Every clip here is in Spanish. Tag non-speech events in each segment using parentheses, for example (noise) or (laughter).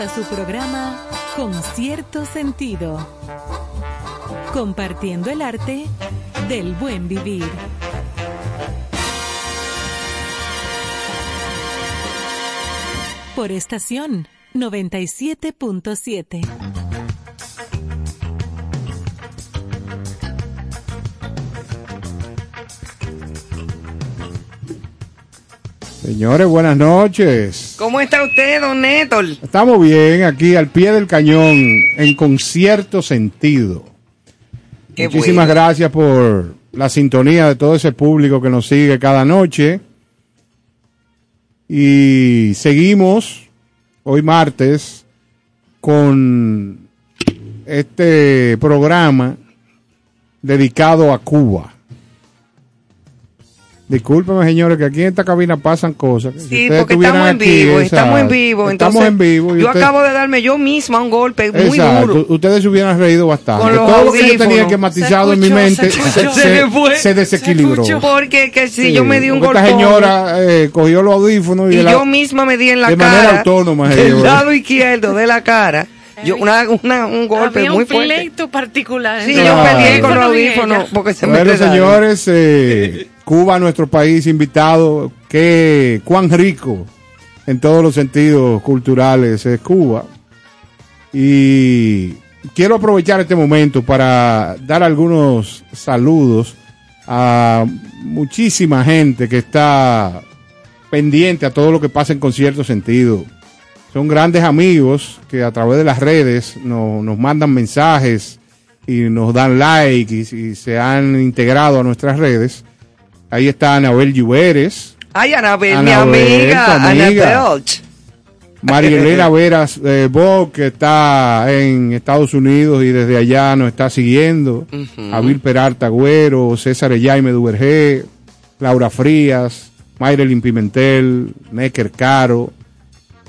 a su programa Con cierto sentido. Compartiendo el arte del buen vivir. Por estación 97.7. Señores, buenas noches. ¿Cómo está usted, don Néstor? Estamos bien aquí al pie del cañón en concierto sentido. Qué Muchísimas bueno. gracias por la sintonía de todo ese público que nos sigue cada noche. Y seguimos hoy martes con este programa dedicado a Cuba. Discúlpeme, señores, que aquí en esta cabina pasan cosas. si Sí, ustedes porque estamos en aquí, vivo, estamos en vivo. Estamos Entonces, en vivo. yo usted- acabo de darme yo misma un golpe muy Exacto, duro. Ustedes se hubieran reído bastante. Con los Todo lo que yo tenía que matizado Se en mi mente se se, se- Se fue, se desequilibró. Porque que si Sí, yo me di un golpe. Esta señora eh, cogió los audífonos y, y la- yo misma me di en la de cara. manera autónoma, Del señor. lado izquierdo de la cara. Yo, una, una- un golpe Había muy un fuerte. pleito particular. Sí, yo peleé con los audífonos porque se me Bueno, enredaron. señores, eh, (laughs) Cuba, nuestro país invitado, que cuán rico en todos los sentidos culturales es Cuba. Y quiero aprovechar este momento para dar algunos saludos a muchísima gente que está pendiente a todo lo que pasa en concierto sentido. Son grandes amigos que a través de las redes no- nos mandan mensajes y nos dan like y, y se han integrado a nuestras redes. Ahí está Anabel Lluveres, Ay, Anabel, mi Anabel, amiga, tu amiga. Anabel. Marielena (laughs) Veras eh, Bo, que está en Estados Unidos y desde allá nos está siguiendo. Ujú. Abil Peralta Agüero, César Jaime Duvergé, Laura Frías, Mayrelin Pimentel, Necker Caro.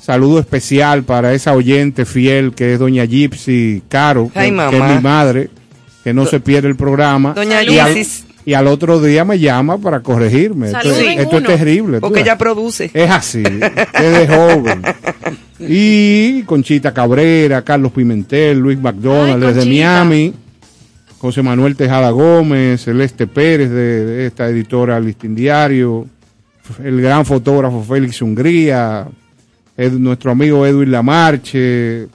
Saludo especial para esa oyente fiel que es doña Gypsy Caro, que, Ay, que mamá. es mi madre, que no se pierde el programa. Doña y al, y al otro día me llama para corregirme. Esto, es terrible. Porque ella produce. Es así, desde joven. (laughs) Y Conchita Cabrera, Carlos Pimentel, Luis McDonald Ay, desde. Miami, José Manuel Tejada Gómez, Celeste Pérez de, de esta editora Listín Diario, el gran fotógrafo Félix Hungría, Ed- nuestro amigo Edwin Lamarche,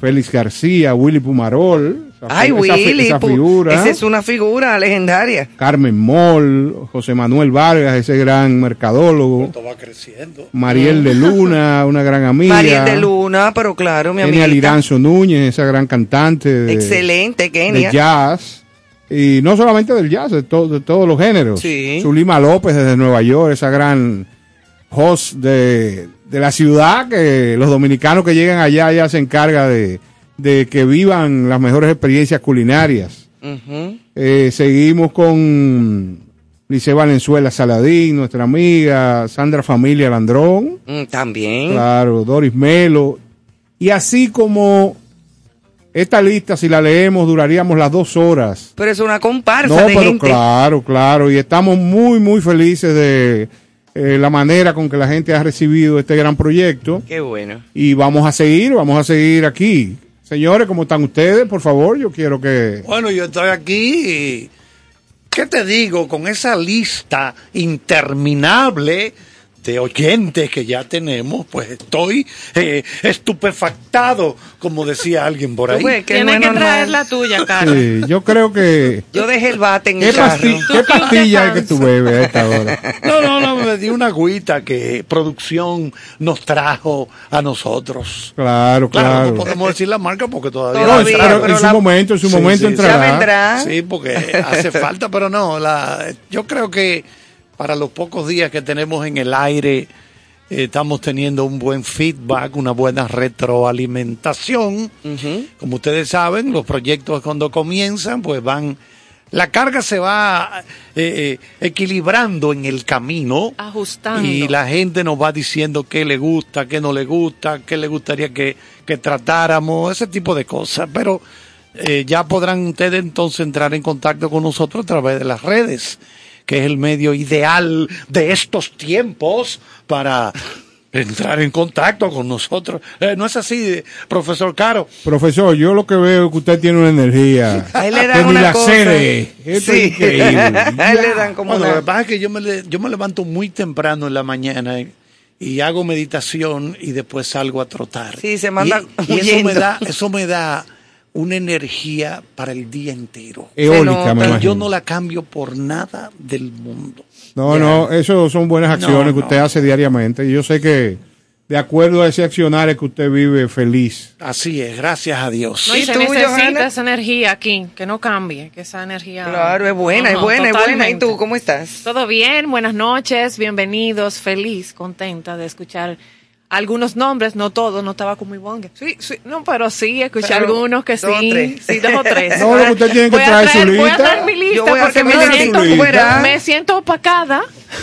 Félix García, Willy Pumarol, esa, Ay, esa Willy. esa figura. Esa es una figura legendaria. Carmen Moll, José Manuel Vargas, ese gran mercadólogo. Esto va creciendo. Mariel de Luna, una gran amiga. Mariel de Luna, pero claro, mi Kenia amiga. Liranzo Núñez, esa gran cantante de, Excelente, de Kenia. jazz. Y no solamente del jazz, de, to- de todos los géneros. Sí. Zulima López desde Nueva York, esa gran host de, de la ciudad, que los dominicanos que llegan allá ya se encarga de, de que vivan las mejores experiencias culinarias. Eh, seguimos con Lice Valenzuela Saladín, nuestra amiga, Sandra Familia Landrón. Mm, También. Claro, Doris Melo. Y así como esta lista, si la leemos, duraríamos las dos horas. Pero es una comparsa No, de pero gente. claro, claro. Y estamos muy, muy felices de eh, la manera con que la gente ha recibido este gran proyecto. Qué bueno. Y vamos a seguir, vamos a seguir aquí. Señores, ¿cómo están ustedes? Por favor, yo quiero que... Bueno, yo estoy aquí y, ¿qué te digo? Con esa lista interminable de oyentes que ya tenemos, pues estoy eh, estupefactado, como decía alguien por ahí. Ves que Tienes es que normal. traer la tuya, Carlos. Sí, yo creo que... Yo dejé el bate en ¿Qué, el carro. qué pastilla es que tú bebes a esta hora? (laughs) No, no, no, me di una agüita que producción nos trajo a nosotros. Claro, Claro, claro. no podemos decir la marca porque todavía... No, Todavía, pero pero en su la- momento, en su Sí, momento sí, entrará. Ya vendrá. Sí, porque hace falta, pero no, la, yo creo que para los pocos días que tenemos en el aire eh, estamos teniendo un buen feedback, una buena retroalimentación. Como ustedes saben, los proyectos cuando comienzan, pues van, la carga se va eh, eh, equilibrando en el camino. Ajustando. Y la gente nos va diciendo qué le gusta, qué no le gusta, qué le gustaría que, que tratáramos, ese tipo de cosas. Pero eh, ya podrán ustedes entonces entrar en contacto con nosotros a través de las redes, que es el medio ideal de estos tiempos para entrar en contacto con nosotros. Eh, ¿No es así, profesor Caro? Profesor, yo lo que veo es que usted tiene una energía. A él le que dan ni una la cosa. cede. Esto Sí. es increíble. (laughs) A él le dan como Bueno, una- lo que pasa es que yo me, le- yo me levanto muy temprano en la mañana y, y hago meditación y después salgo a trotar. Sí, se manda y, y eso me da eso me da una energía para el día entero. Eólica, me imagino. yo no la cambio por nada del mundo. No, no, eso son buenas acciones No, que usted no. hace diariamente. Y yo sé que de acuerdo a ese accionar es que usted vive feliz. Así es, gracias a Dios. No, y ¿Y se necesita Johanna? esa energía aquí, que no cambie, que esa energía... Claro, es buena, es buena, es buena. ¿Y tú cómo estás? Todo bien, buenas noches, bienvenidos, feliz, contenta de escuchar algunos nombres, no todos, no estaba con muy bonga. Sí, sí, no, pero sí, escuché Pero algunos que dos sí, tres. sí, dos o tres. (laughs) No, lo que usted tiene que traer su traer- Voy a lista. traer mi lista Yo voy a porque me mi siento, lista. Me siento opacada.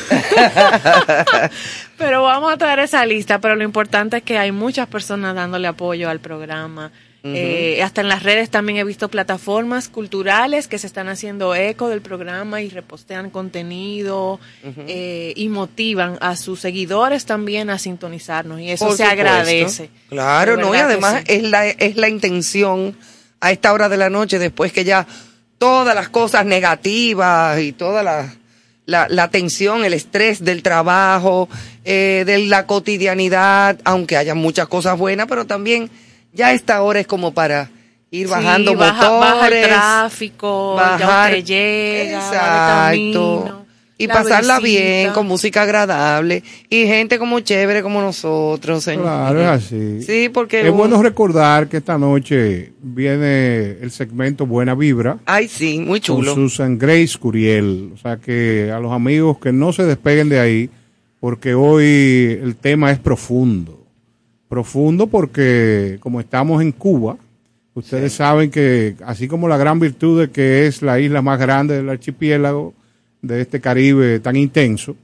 (laughs) pero vamos a traer esa lista, pero lo importante es que hay muchas personas dándole apoyo al programa. Eh, hasta en las redes también he visto plataformas culturales que se están haciendo eco del programa y repostean contenido eh, y motivan a sus seguidores también a sintonizarnos y eso Por se supuesto. agradece. Claro, no, y además sí. es, la, es la intención a esta hora de la noche, después que ya todas las cosas negativas y toda la, la, la tensión, el estrés del trabajo, eh, de la cotidianidad, aunque haya muchas cosas buenas, pero también ya esta hora es como para ir bajando Sí, baja, motores. baja el tráfico, ya bajar- usted llega, va de Exacto. camino, Y la pasarla bien, con música agradable, y gente como chévere como nosotros, señor. Claro, es así. Sí, porque... Es bueno recordar que esta noche viene el segmento Buena Vibra Ay, sí, muy chulo. con Susan Grace Curiel. O sea que a los amigos que no se despeguen de ahí porque hoy el tema es profundo. Profundo porque como estamos en Cuba, ustedes saben que así como la gran virtud de que es la isla más grande del archipiélago de este Caribe tan intenso,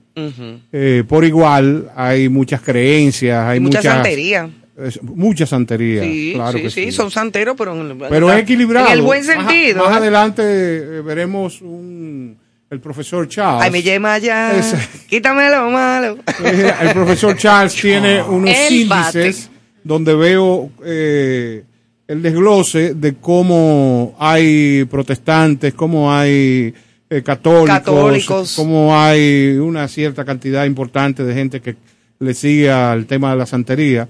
eh, por igual hay muchas creencias, hay mucha muchas, santería. es- mucha santería, Sí, claro sí, que sí, sí. son santeros, pero, en, Pero es equilibrado. En el buen sentido. Más, ¿eh? adelante eh, veremos un, el profesor Charles. Ay, me llama ya. Ese. Quítame lo malo. Eh, el profesor Charles (laughs) tiene unos El índices donde veo eh, el desglose de cómo hay protestantes, cómo hay eh, católicos, Católicos. cómo hay una cierta cantidad importante de gente que le sigue al tema de la santería.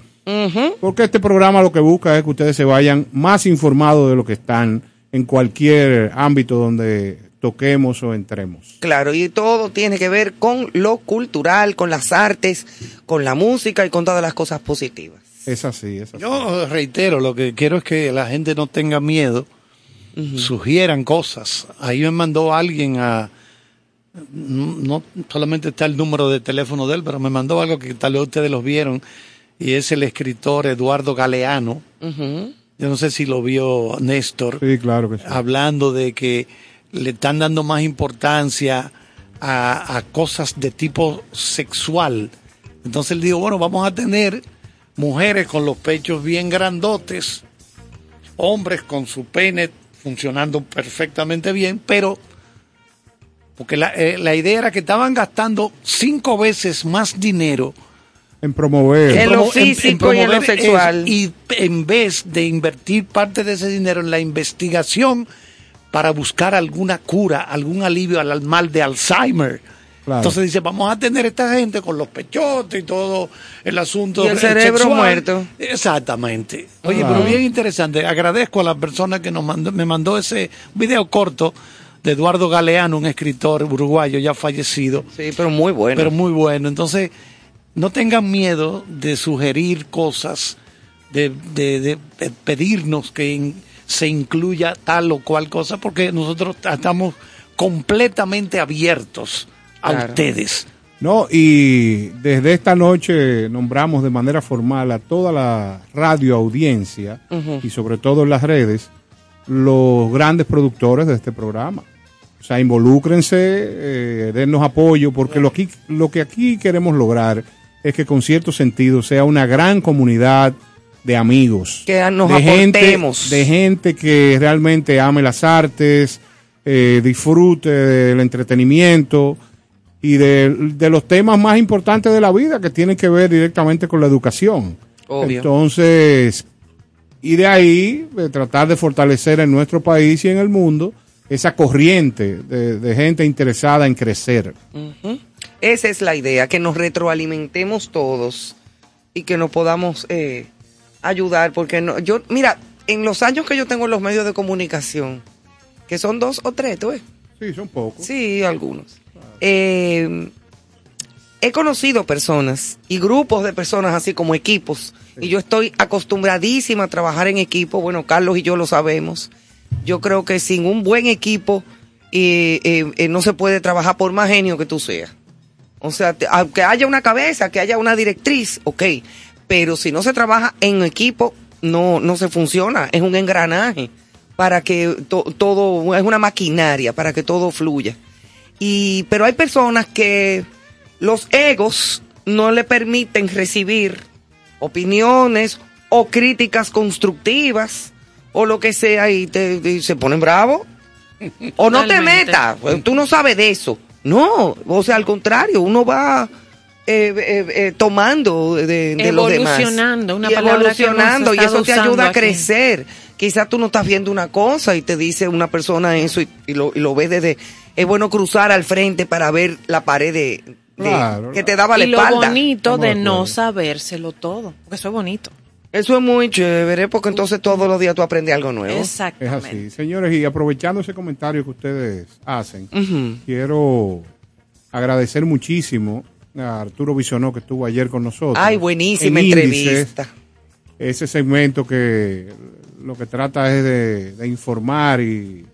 Porque este programa lo que busca es que ustedes se vayan más informados de lo que están en cualquier ámbito donde toquemos o entremos. Claro, y todo tiene que ver con lo cultural, con las artes, con la música y con todas las cosas positivas. Es así, es así. Yo reitero, lo que quiero es que la gente no tenga miedo, sugieran cosas. Ahí me mandó alguien a, no, solamente está el número de teléfono de él, pero me mandó algo que tal vez ustedes lo vieron, y es el escritor Eduardo Galeano. Yo no sé si lo vio Néstor. Sí, claro que sí. hablando de que le están dando más importancia a, a cosas de tipo sexual. Entonces él dijo, bueno, vamos a tener mujeres con los pechos bien grandotes, hombres con su pene funcionando perfectamente bien, pero porque la, eh, la idea era que estaban gastando cinco veces más dinero En promover. En lo físico y en lo promover sexual. y en vez de invertir parte de ese dinero en la investigación para buscar alguna cura, algún alivio al mal de Alzheimer. Claro. Entonces dice, vamos a tener esta gente con los pechotes y todo el asunto. Y el cerebro sexual. muerto. Exactamente. Oye, Claro. pero bien interesante. Agradezco a la persona que nos mandó, me mandó ese video corto de Eduardo Galeano, un escritor uruguayo ya fallecido, Sí, pero muy bueno. pero muy bueno. Entonces, no tengan miedo de sugerir cosas, de, de- de- de pedirnos que in- se incluya tal o cual cosa, porque nosotros estamos completamente abiertos a Claro. ustedes. No, y desde esta noche nombramos de manera formal a toda la radio audiencia y sobre todo en las redes los grandes productores de este programa. O sea, involúcrense, eh, dennos apoyo, porque lo, aquí, lo que aquí queremos lograr es que con cierto sentido sea una gran comunidad de amigos. Que nos de gente, de gente que realmente ame las artes, eh, disfrute del entretenimiento y de, de los temas más importantes de la vida que tienen que ver directamente con la educación. Obvio. Entonces, y de ahí de tratar de fortalecer en nuestro país y en el mundo esa corriente de, de gente interesada en crecer. Esa es la idea, que nos retroalimentemos todos y que nos podamos eh, ayudar, porque no, yo, mira, en los años que yo tengo en los medios de comunicación, que son dos o tres, ¿tú ves? Sí, son pocos. Sí, algunos. Eh, he conocido personas y grupos de personas así como equipos y yo estoy acostumbradísima a trabajar en equipo. Bueno, Carlos y yo lo sabemos. Yo creo que sin un buen equipo eh, eh, eh, no se puede trabajar por más genio que tú seas. O sea, te- aunque haya una cabeza, que haya una directriz, ok. Pero si no se trabaja en equipo, no, no se funciona. Es un engranaje para que to- todo, es una maquinaria para que todo fluya. Y, pero hay personas que los egos no le permiten recibir opiniones o críticas constructivas o lo que sea y, te, y se ponen bravos. O no te metas, pues, tú no sabes de eso. No, o sea, al contrario, uno va eh, eh, eh, tomando de, de los demás. Evolucionando, una y palabra que evolucionando, y estado eso te ayuda a aquí. crecer. Quizás tú no estás viendo una cosa y te dice una persona eso y, y lo, y lo ves desde... Es bueno cruzar al frente para ver la pared de, de- Claro, que te daba la y lo espalda. bonito Estamos de de no sabérselo todo, porque eso es bonito. Eso es muy chévere porque entonces todos los días tú aprendes algo nuevo. Es Exactamente. así. Señores, y aprovechando ese comentario que ustedes hacen, quiero agradecer muchísimo a Arturo Bisonó que estuvo ayer con nosotros. Ay, buenísima en Índices, entrevista. ese segmento que lo que trata es de, de informar y,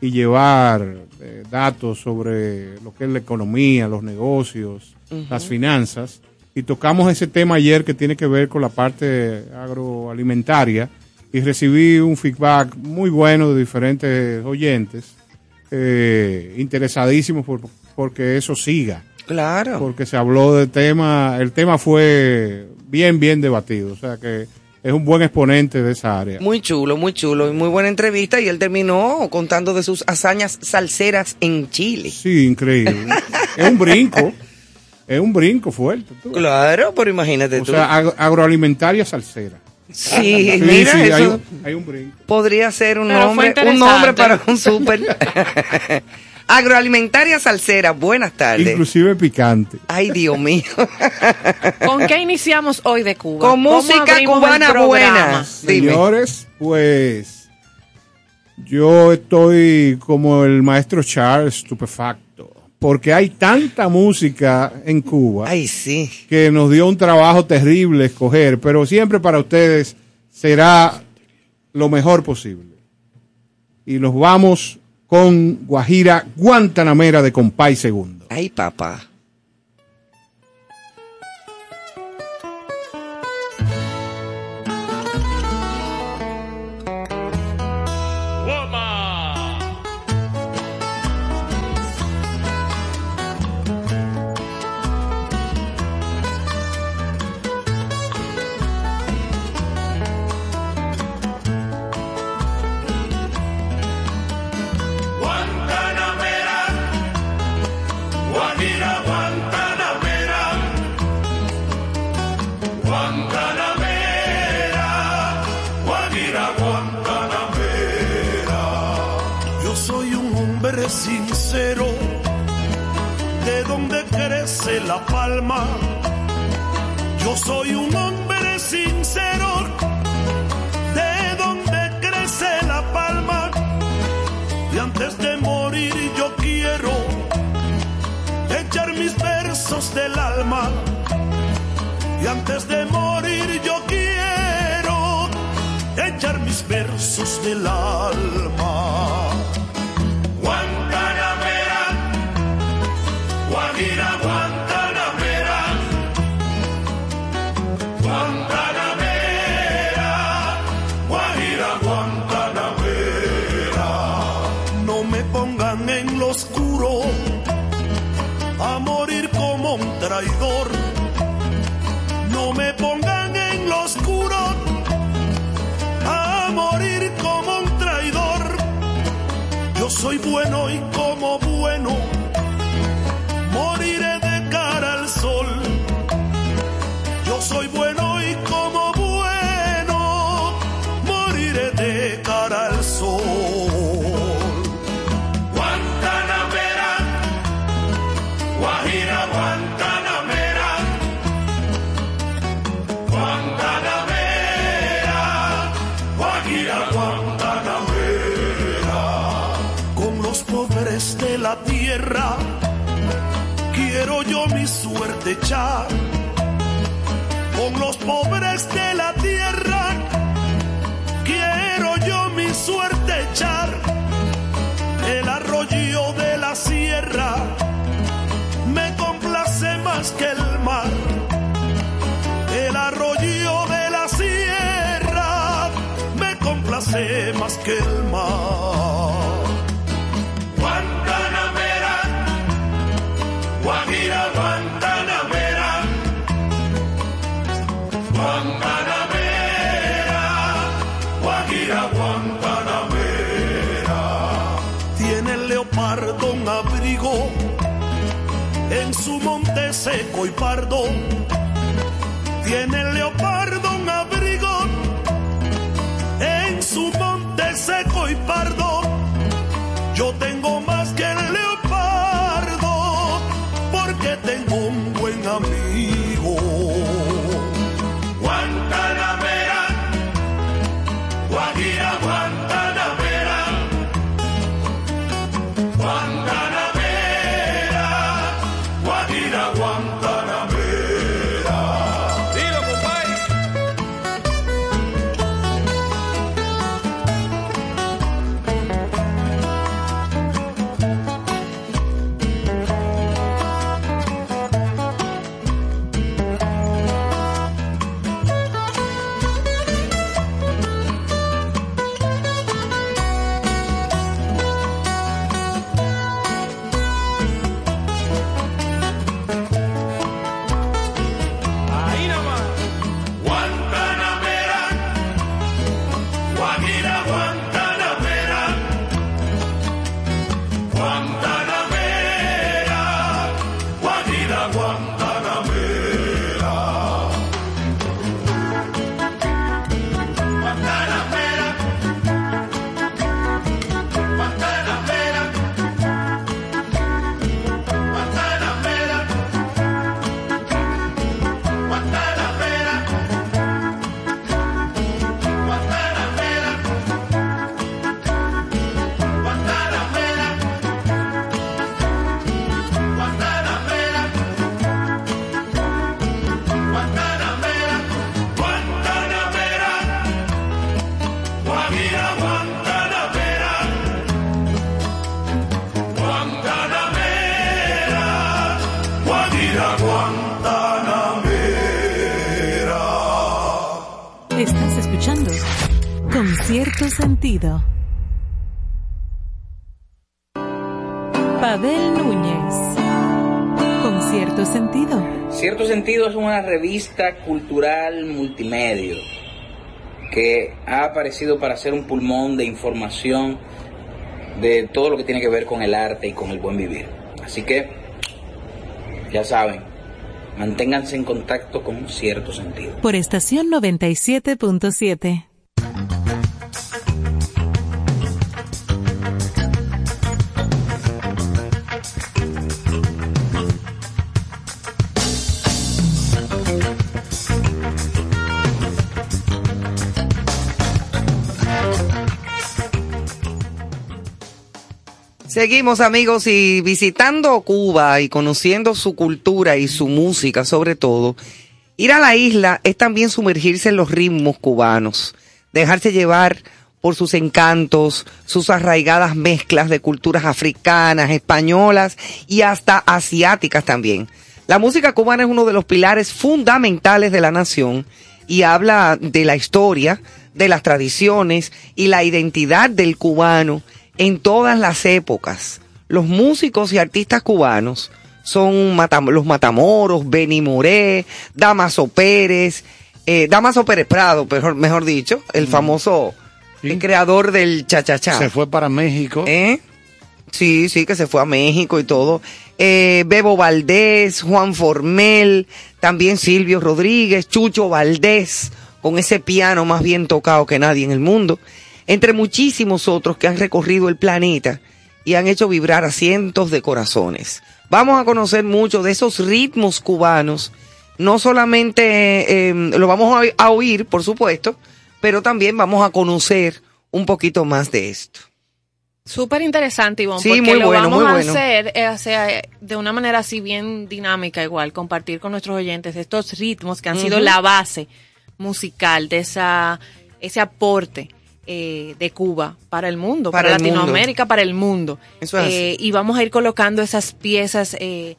y llevar eh, datos sobre lo que es la economía, los negocios, las finanzas. Y tocamos ese tema ayer que tiene que ver con la parte agroalimentaria y recibí un feedback muy bueno de diferentes oyentes, eh, interesadísimos por, porque eso siga. Claro. Porque se habló del tema, el tema fue bien, bien debatido. O sea que es un buen exponente de esa área. Muy chulo, muy chulo y muy buena entrevista y él terminó contando de sus hazañas salseras en Chile. Sí, increíble. es un brinco. Es un brinco fuerte. tú. Claro, pero imagínate O tú. sea, ag- agroalimentaria salsera. sí, Sí, mira, sí, hay eso un, hay un brinco. podría ser un Pero nombre, un nombre para un súper. (laughs) Agroalimentaria salsera, buenas tardes. Inclusive picante. Ay, Dios mío. (laughs) ¿Con qué iniciamos hoy de Cuba? Con ¿Cómo música cubana buena. Dime. Señores, pues yo estoy como el maestro Charles estupefacto, porque hay tanta música en Cuba Ay, sí. que nos dio un trabajo terrible escoger, pero siempre para ustedes será lo mejor posible. Y nos vamos con Guajira Guantanamera de Compay Segundo. Ay, papá. Una revista cultural multimedia que ha aparecido para ser un pulmón de información de todo lo que tiene que ver con el arte y con el buen vivir. Así que, ya saben, manténganse en contacto con cierto sentido. Por estación 97.7. Seguimos amigos y visitando Cuba y conociendo su cultura y su música sobre todo. Ir a la isla es también sumergirse en los ritmos cubanos, dejarse llevar por sus encantos, sus arraigadas mezclas de culturas africanas, españolas y hasta asiáticas también. La música cubana es uno de los pilares fundamentales de la nación y habla de la historia, de las tradiciones y la identidad del cubano en todas las épocas. Los músicos y artistas cubanos son los Matamoros, Benny Moré, Damaso Pérez, eh, Damaso Pérez Prado, mejor, mejor dicho, el famoso creador del cha-cha-cha. Se fue para México. ¿Eh? Sí, sí, que se fue a México y todo. Eh, Bebo Valdés, Juan Formel, también Silvio Rodríguez, Chucho Valdés, con ese piano más bien tocado que nadie en el mundo entre muchísimos otros que han recorrido el planeta y han hecho vibrar a cientos de corazones. Vamos a conocer mucho de esos ritmos cubanos. No solamente em, lo vamos a, oír, por supuesto, pero también vamos a conocer un poquito más de esto. Súper interesante, Ivonne, sí, porque lo vamos a hacer eh, de una manera así bien dinámica igual, compartir con nuestros oyentes estos ritmos que han sido la base musical de esa, ese aporte eh, de Cuba para el mundo, para, Latinoamérica, para el mundo. Eh, y vamos a ir colocando esas piezas eh,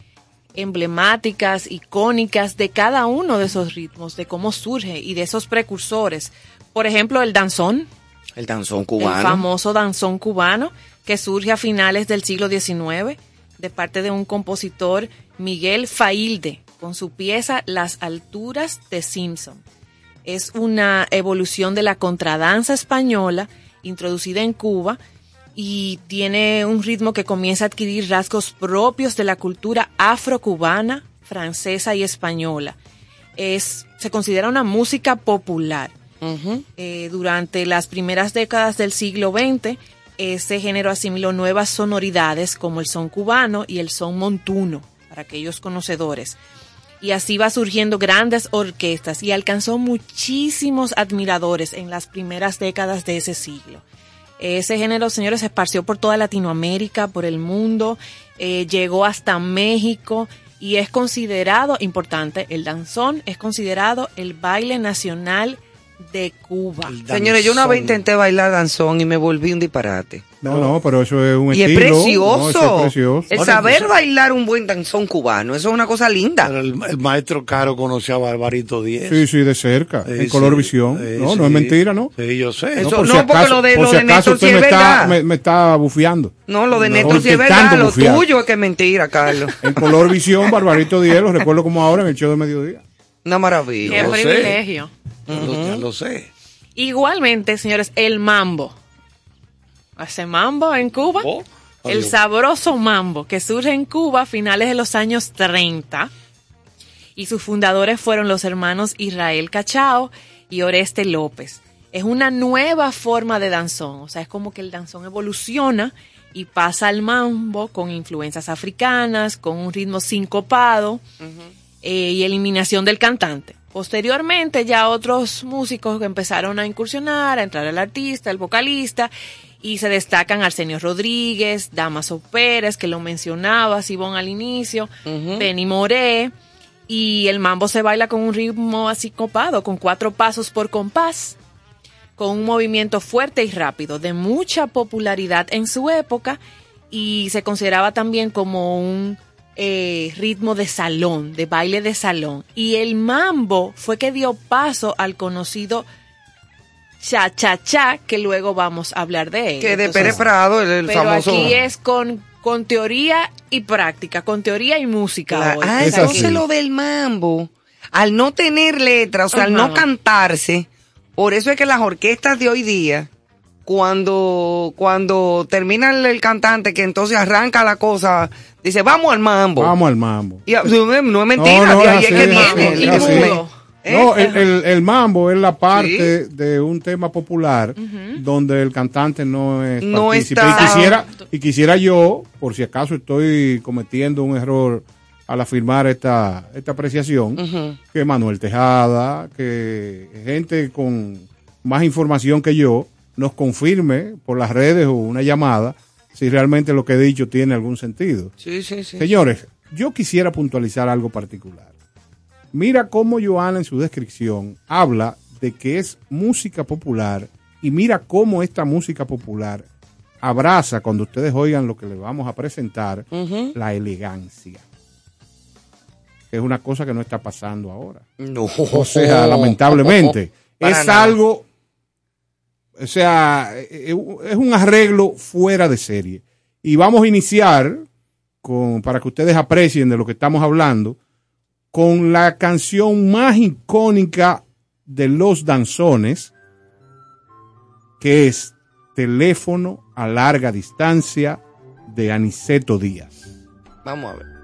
emblemáticas, icónicas de cada uno de esos ritmos, de cómo surge y de esos precursores. Por ejemplo, el danzón. El danzón cubano. El famoso danzón cubano que surge a finales del siglo XIX de parte de un compositor, Miguel Failde, con su pieza Las alturas de Simpson es una evolución de la contradanza española introducida en Cuba y tiene un ritmo que comienza a adquirir rasgos propios de la cultura afrocubana, francesa y española. Es, se considera una música popular. Eh, durante las primeras décadas del siglo XX, ese género asimiló nuevas sonoridades como el son cubano y el son montuno, para aquellos conocedores y así va surgiendo grandes orquestas y alcanzó muchísimos admiradores en las primeras décadas de ese siglo. Ese género, señores, se esparció por toda Latinoamérica, por el mundo, eh, llegó hasta México y es considerado, importante, el danzón es considerado el baile nacional de Cuba. Señores, yo una vez intenté bailar danzón y me volví un disparate. No, no, pero eso es un y estilo. Es precioso. es precioso. El saber bailar un buen danzón cubano, eso es una cosa linda. el, maestro Caro conocía a Barbarito Díez. Sí, sí, de cerca, en color visión. no, no es mentira, ¿no? Sí, yo sé. no, por si acaso, porque lo de, lo de Néstor sí es verdad. Me, está bufiando. No, lo de Néstor sí es verdad, lo tuyo es que es mentira, Carlos. (laughs) en color visión, Barbarito Díez, lo recuerdo como ahora en el show de mediodía. Una maravilla. Qué privilegio. Ya lo sé. Igualmente, señores, el mambo. Hace mambo en Cuba. Oh, el sabroso mambo que surge en Cuba a finales de los años 30. Y sus fundadores fueron los hermanos Israel Cachao y Oreste López. Es una nueva forma de danzón. O sea, es como que el danzón evoluciona y pasa al mambo con influencias africanas, con un ritmo sincopado eh, y eliminación del cantante. Posteriormente ya otros músicos empezaron a incursionar, a entrar al artista, el vocalista, y se destacan Arsenio Rodríguez, Damaso Pérez, que lo mencionaba, Sibón al inicio, Benny Moré, y el mambo se baila con un ritmo así copado, con cuatro pasos por compás, con un movimiento fuerte y rápido, de mucha popularidad en su época, y se consideraba también como un eh, ritmo de salón, de baile de salón. Y el mambo fue que dio paso al conocido Cha Cha Cha, que luego vamos a hablar de él. Que de Pérez Prado, el, el pero famoso. aquí es con, con teoría y práctica, con teoría y música. La- hoy. ah, Es entonces lo del mambo, al no tener letras, o sea, al no cantarse, por eso es que las orquestas de hoy día, cuando, cuando termina el, el cantante, que entonces arranca la cosa, dice, vamos al mambo. Vamos al mambo. Y, ah, no, es- mentira, No, no, de ahí es es que viene. así. ¿Eh? No, el, el- el mambo es la parte de un tema popular donde el cantante no es No partícipe. está- Y quisiera, y quisiera yo, por si acaso estoy cometiendo un error al afirmar esta, esta apreciación, que Manuel Tejada, que gente con más información que yo, nos confirme por las redes o una llamada si realmente lo que he dicho tiene algún sentido. Sí, sí, sí. Señores, yo quisiera puntualizar algo particular. Mira cómo Joana en su descripción habla de que es música popular y mira cómo esta música popular abraza, cuando ustedes oigan lo que le vamos a presentar, la elegancia. Es una cosa que no está pasando ahora. No. O sea, lamentablemente. (laughs) Es nada. algo, o sea, eh, es un arreglo fuera de serie. Y vamos a iniciar con, para que ustedes aprecien de lo que estamos hablando, con la canción más icónica de los danzones, que es Teléfono a larga distancia de Aniceto Díaz. Vamos a ver.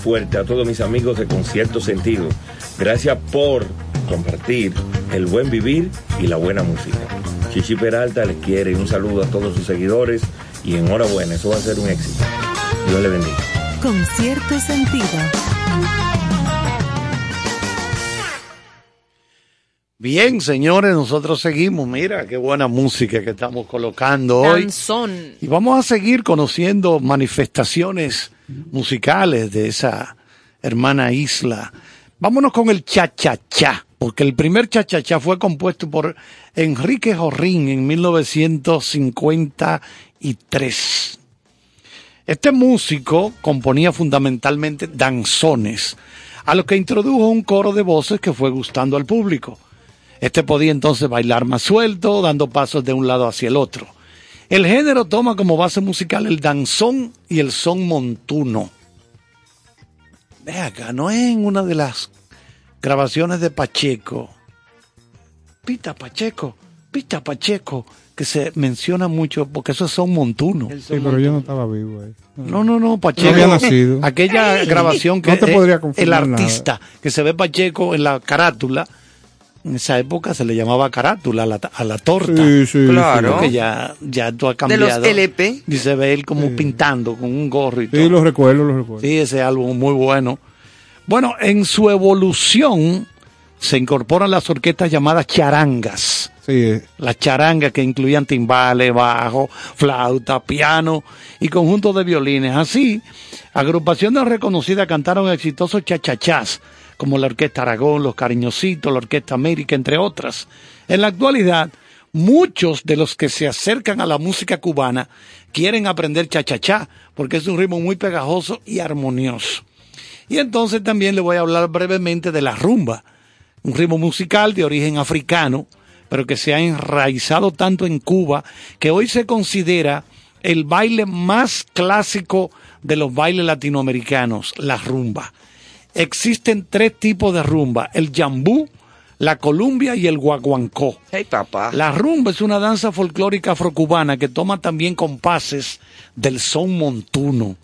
Fuerte a todos mis amigos de Concierto Sentido. Gracias por compartir el buen vivir y la buena música. Chichi Peralta les quiere un saludo a todos sus seguidores y enhorabuena, eso va a ser un éxito. Dios le bendiga. Con cierto sentido. Bien, señores, nosotros seguimos. Mira qué buena música que estamos colocando hoy. Danzón. Y vamos a seguir conociendo manifestaciones musicales de esa hermana isla. Vámonos con el cha-cha-cha, porque el primer cha-cha-cha fue compuesto por Enrique Jorrín en 1953. Este músico componía fundamentalmente danzones, a lo que introdujo un coro de voces que fue gustando al público. Este podía entonces bailar más suelto, dando pasos de un lado hacia el otro. El género toma como base musical el danzón y el son montuno. Ve acá, no es en una de las grabaciones de Pacheco. Pita Pacheco, Pita Pacheco, que se menciona mucho porque esos son montunos. Sí, pero yo no estaba vivo ahí. No, no, no, Pacheco. No había nacido. Aquella (laughs) grabación que No te podría el nada. artista que se ve Pacheco en la carátula, en esa época se le llamaba carátula a la, a la torta. Sí, sí, Claro. Porque ya, ya tú has De los cambiado. LP. Y se ve él como pintando con un gorro y todo. Sí, los recuerdo, los recuerdo. Sí, ese álbum muy bueno. Bueno, en su evolución se incorporan las orquestas llamadas charangas. Sí, eh, Las charangas que incluían timbales, bajo, flauta, piano y conjuntos de violines. Así, agrupaciones reconocidas cantaron exitosos chachachás, como la Orquesta Aragón, Los Cariñositos, la Orquesta América, entre otras. En la actualidad, muchos de los que se acercan a la música cubana quieren aprender chachachá, porque es un ritmo muy pegajoso y armonioso. Y entonces también le voy a hablar brevemente de la rumba, un ritmo musical de origen africano, pero que se ha enraizado tanto en Cuba que hoy se considera el baile más clásico de los bailes latinoamericanos, la rumba. Existen tres tipos de rumba, el jambú, la columbia y el guaguancó. Hey, papá. La rumba es una danza folclórica afrocubana que toma también compases del son montuno.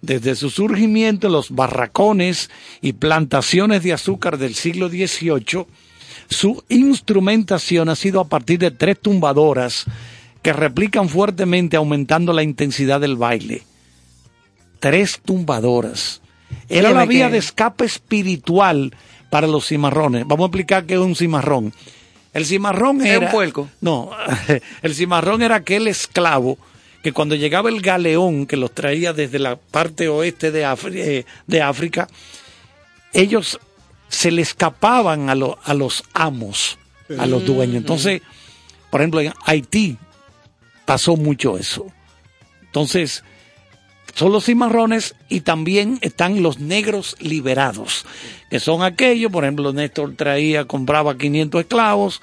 Desde su surgimiento en los barracones y plantaciones de azúcar del siglo XVIII, su instrumentación ha sido a partir de tres tumbadoras que replican fuertemente aumentando la intensidad del baile. Tres tumbadoras. Era la vía que- de escape espiritual para los cimarrones. Vamos a explicar qué es un cimarrón. El cimarrón ¿Es era... un puerco? No, (laughs) el cimarrón era aquel esclavo que cuando llegaba el galeón que los traía desde la parte oeste de, Afri- eh, de África, ellos se le escapaban a, lo- a los amos, a los dueños. Entonces, por ejemplo, en Haití pasó mucho eso. Entonces, son los cimarrones y también están los negros liberados, que son aquellos, por ejemplo, Néstor traía, compraba 500 esclavos,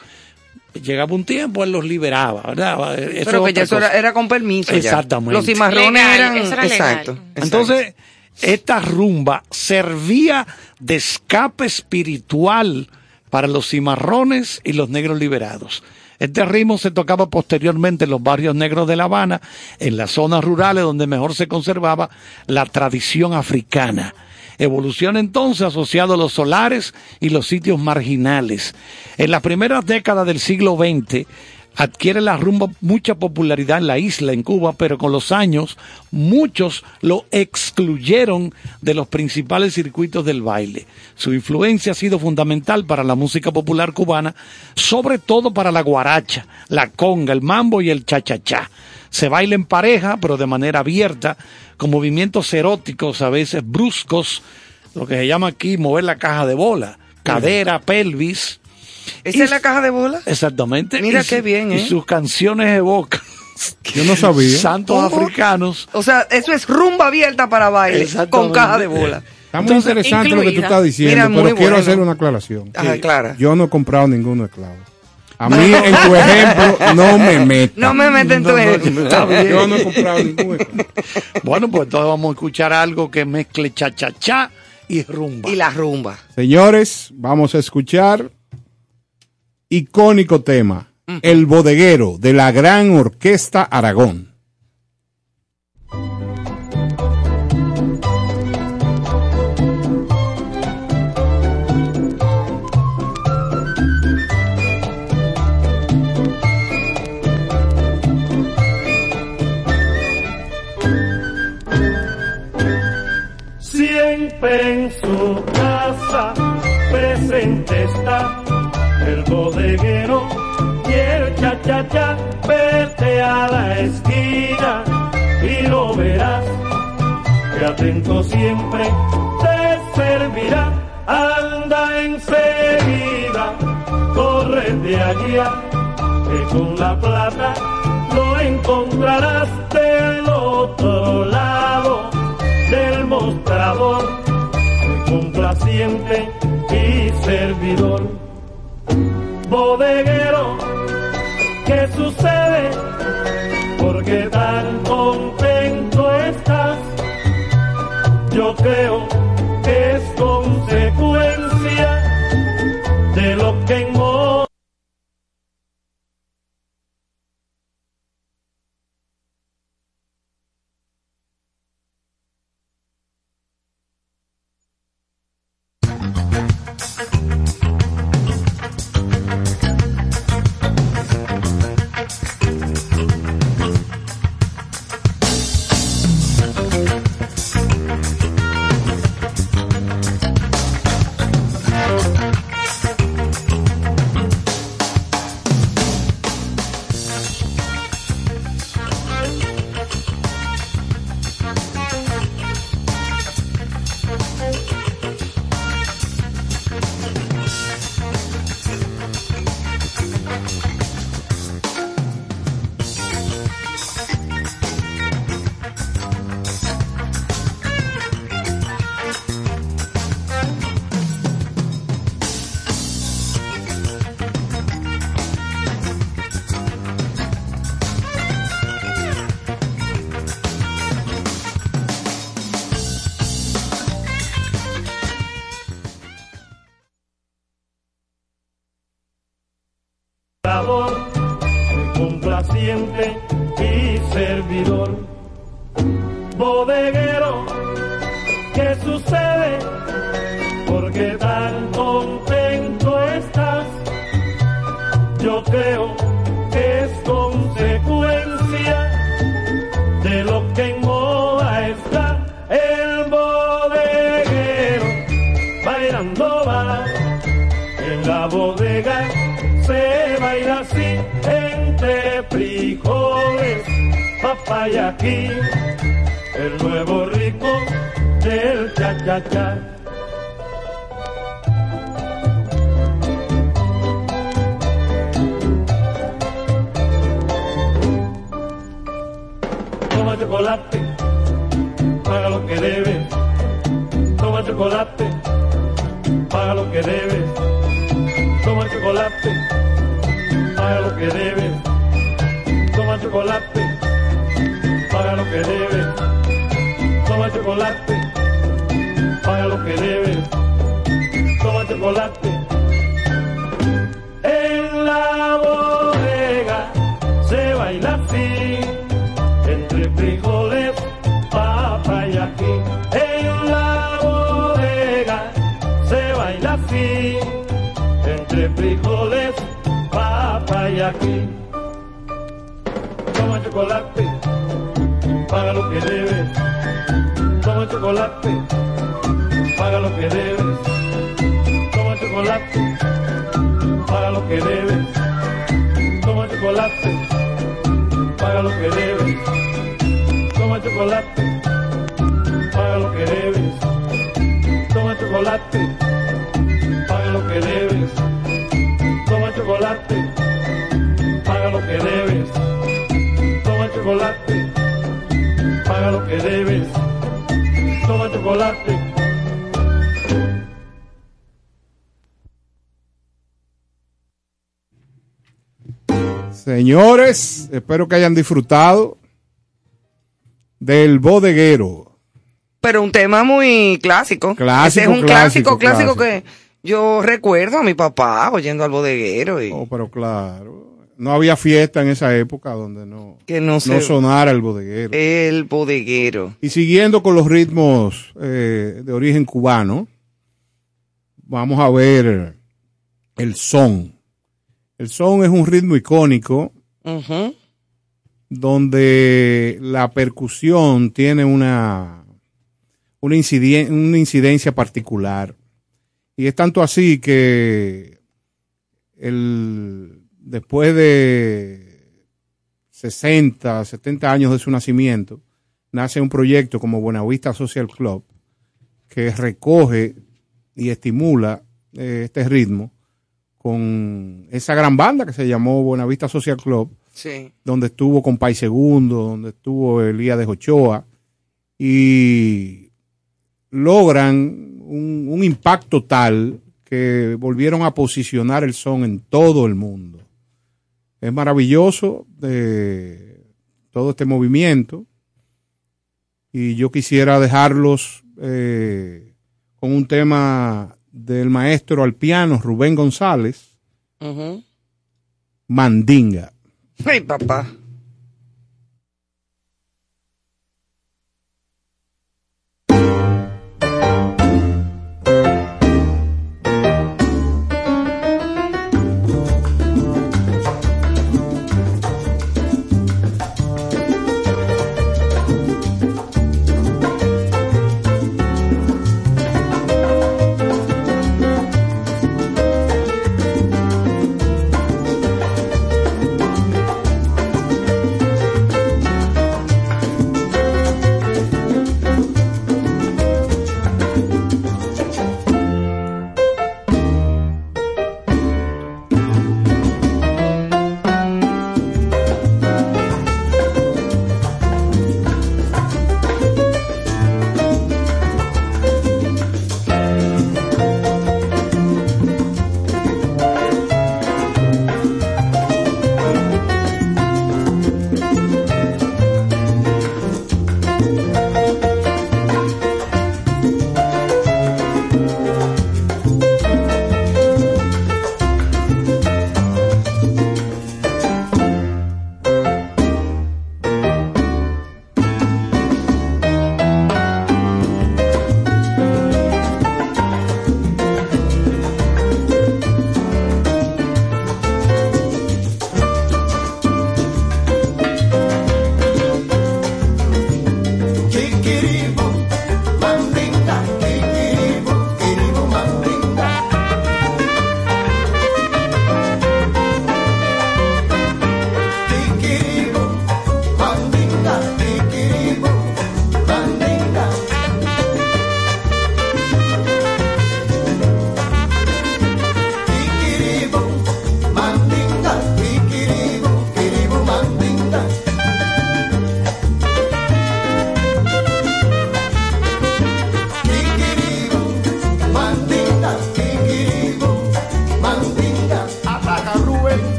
llegaba un tiempo, él los liberaba, ¿verdad? Eso Pero que ya eso era, era con permiso. ya. Exactamente. Los cimarrones Legal, eran. eso era exacto. Entonces, esta rumba servía de escape espiritual para los cimarrones y los negros liberados. Este ritmo se tocaba posteriormente en los barrios negros de La Habana, en las zonas rurales donde mejor se conservaba la tradición africana. Evoluciona entonces asociado a los solares y los sitios marginales. En las primeras décadas del siglo XX adquiere la rumba mucha popularidad en la isla, en Cuba, pero con los años muchos lo excluyeron de los principales circuitos del baile. Su influencia ha sido fundamental para la música popular cubana, sobre todo para la guaracha, la conga, el mambo y el cha-cha-cha. Se baila en pareja, pero de manera abierta, con movimientos eróticos, a veces bruscos, lo que se llama aquí mover la caja de bola, cadera, pelvis. ¿Esa Y- es la caja de bola? Exactamente. Mira Y qué bien, Y ¿eh? sus canciones evocan (laughs) Yo no sabía. santos africanos. O sea, eso es rumba abierta para baile con caja de bola. Está muy Entonces, interesante lo que tú estás diciendo, Mira, pero quiero hacer una aclaración. Ajá, clara. Yo no he comprado ninguno esclavo. A mí, en tu (laughs) ejemplo, no me metas. No me meten en tu No, no, ejemplo. Yo no he comprado ningún esclavo. (laughs) Bueno, pues entonces vamos a escuchar algo que mezcle cha-cha-cha y rumba. Y la rumba. Señores, vamos a escuchar icónico tema, El bodeguero de la Gran Orquesta Aragón. El cha-cha-cha. Vete a la esquina y lo verás que atento siempre te servirá. Anda enseguida, corre de allá, que con la plata lo encontrarás del otro lado del mostrador, complaciente y servidor. Bodeguero, ¿qué sucede? Porque tan contento estás. Yo creo que es consecuencia de lo que en complaciente hay aquí el nuevo ritmo del cha-cha-cha. Toma chocolate, paga lo que debes. Toma chocolate, paga lo que debes. Toma chocolate, paga lo que debes. Toma chocolate en la bodega se baila así, entre frijoles, papa y aquí. En la bodega se baila así, entre frijoles, papa y aquí. Chocolate, paga lo que debes. Toma chocolate, paga lo que debes. Toma chocolate, paga lo que debes. Toma chocolate, paga lo que debes. Toma chocolate, paga lo que debes. Toma chocolate, paga lo que debes. Toma chocolate, paga lo que debes. Toma chocolate. Señores, espero que hayan disfrutado del bodeguero. Pero un tema muy clásico. Clásico, Ese es un clásico, clásico, clásico, clásico. que yo recuerdo a mi papá oyendo al bodeguero y Oh, pero claro. No había fiesta en esa época donde no, que no sonara el bodeguero. el bodeguero. Y siguiendo con los ritmos eh, de origen cubano, vamos a ver el son. El son es un ritmo icónico donde la percusión tiene una, una, inciden- una incidencia particular. Y es tanto así que el, después de 60, 70 años de su nacimiento, nace un proyecto como Buenavista Social Club que recoge y estimula eh, este ritmo con esa gran banda que se llamó Buenavista Social Club, Sí. donde estuvo con Pai Segundo, donde estuvo Elías de Ochoa, y logran un, un impacto tal que volvieron a posicionar el son en todo el mundo. Es maravilloso de todo este movimiento y yo quisiera dejarlos eh, con un tema del maestro al piano Rubén González. Mandinga. Ay, papá.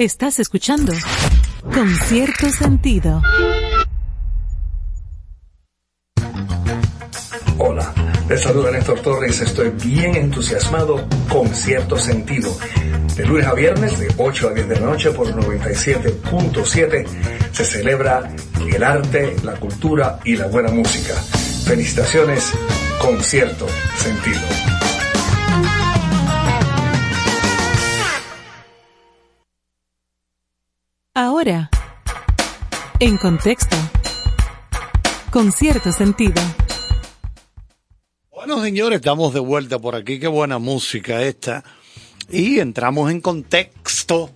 Estás escuchando con cierto sentido. Hola, Les saluda Néstor Torres, estoy bien entusiasmado con cierto sentido. De lunes a viernes, de 8 a 10 de la noche por 97.7, se celebra el arte, la cultura y la buena música. Felicitaciones con cierto sentido. En contexto, con cierto sentido. Bueno, señores, estamos de vuelta por aquí. Qué buena música esta. Y entramos en contexto.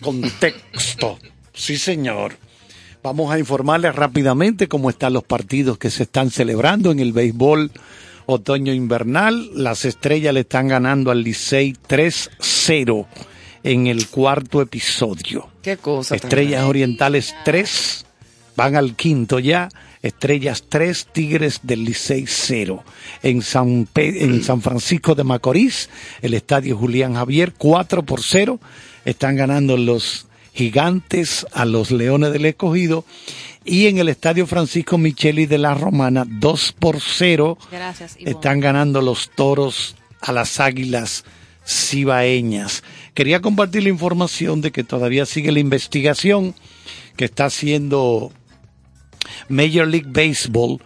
Contexto. Sí, señor. Vamos a informarles rápidamente cómo están los partidos que se están celebrando en el béisbol otoño-invernal. Las estrellas le están ganando al Licey 3-0 en el cuarto episodio. Qué cosa. tan Estrellas Orientales 3, van al quinto ya. Estrellas 3, Tigres del Licey 0. En San, Pe- en San Francisco de Macorís, el estadio Julián Javier 4 por 0. Están ganando los gigantes a los Leones del Escogido. Y en el estadio Francisco Micheli de la Romana 2 por 0. Gracias, Ivonne. Están ganando los toros a las águilas cibaeñas. Quería compartir la información de que todavía sigue la investigación que está haciendo Major League Baseball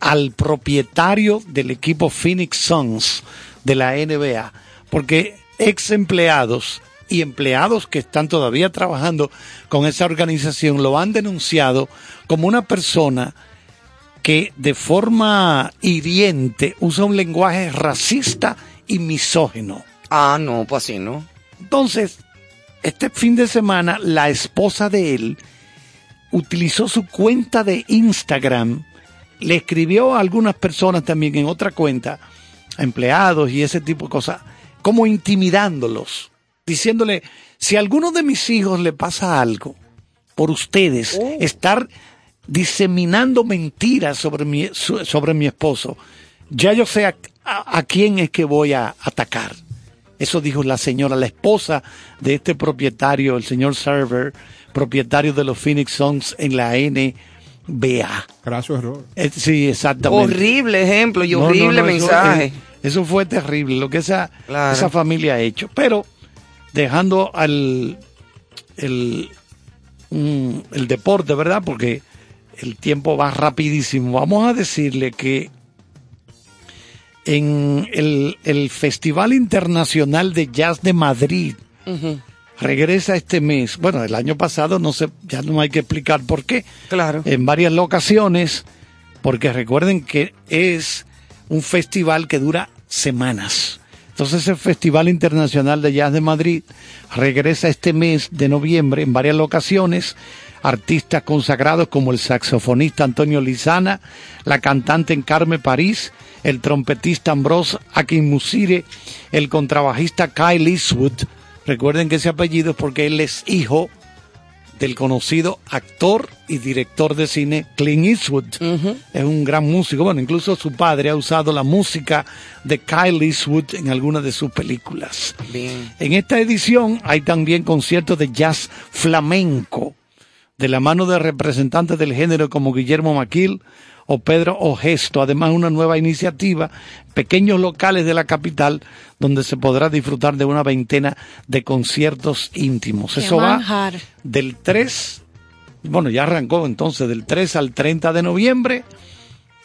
al propietario del equipo Phoenix Suns de la NBA, porque ex empleados y empleados que están todavía trabajando con esa organización lo han denunciado como una persona que de forma hiriente usa un lenguaje racista y misógino. Ah, no, pues así, ¿no? Entonces, este fin de semana, la esposa de él utilizó su cuenta de Instagram, le escribió a algunas personas también en otra cuenta, a empleados y ese tipo de cosas, como intimidándolos, diciéndole, si a alguno de mis hijos le pasa algo, por ustedes, estar diseminando mentiras sobre mi, sobre mi esposo, ya yo sé a, a- a quién es que voy a atacar. Eso dijo la señora, la esposa de este propietario, el señor Server, propietario de los Phoenix Suns en la NBA. Craso error. Eh, sí, exactamente. Horrible ejemplo y No, no, horrible eso- mensaje. eh, Eso, fue terrible, lo que esa, Claro. esa familia ha hecho. Pero dejando al el, mm, el deporte, ¿verdad? Porque el tiempo va rapidísimo. Vamos a decirle que en el, el Festival Internacional de Jazz de Madrid regresa este mes. Bueno, el año pasado no sé, ya no hay que explicar por qué Claro. en varias locaciones, porque recuerden que es un festival que dura semanas. Entonces el Festival Internacional de Jazz de Madrid regresa este mes de noviembre en varias locaciones. Artistas consagrados como el saxofonista Antonio Lizana, la cantante Encarme París, el trompetista Ambrose Akinmusire, el contrabajista Kyle Eastwood. Recuerden que ese apellido es porque él es hijo del conocido actor y director de cine Clint Eastwood. Es un gran músico. Bueno, incluso su padre ha usado la música de Kyle Eastwood en algunas de sus películas. Bien. En esta edición hay también conciertos de jazz flamenco, de la mano de representantes del género como Guillermo Maquil o Pedro Ogesto. Además, una nueva iniciativa, pequeños locales de la capital, donde se podrá disfrutar de una veintena de conciertos íntimos. Qué Eso va manjar. del 3, bueno, ya arrancó entonces del 3 al 30 de noviembre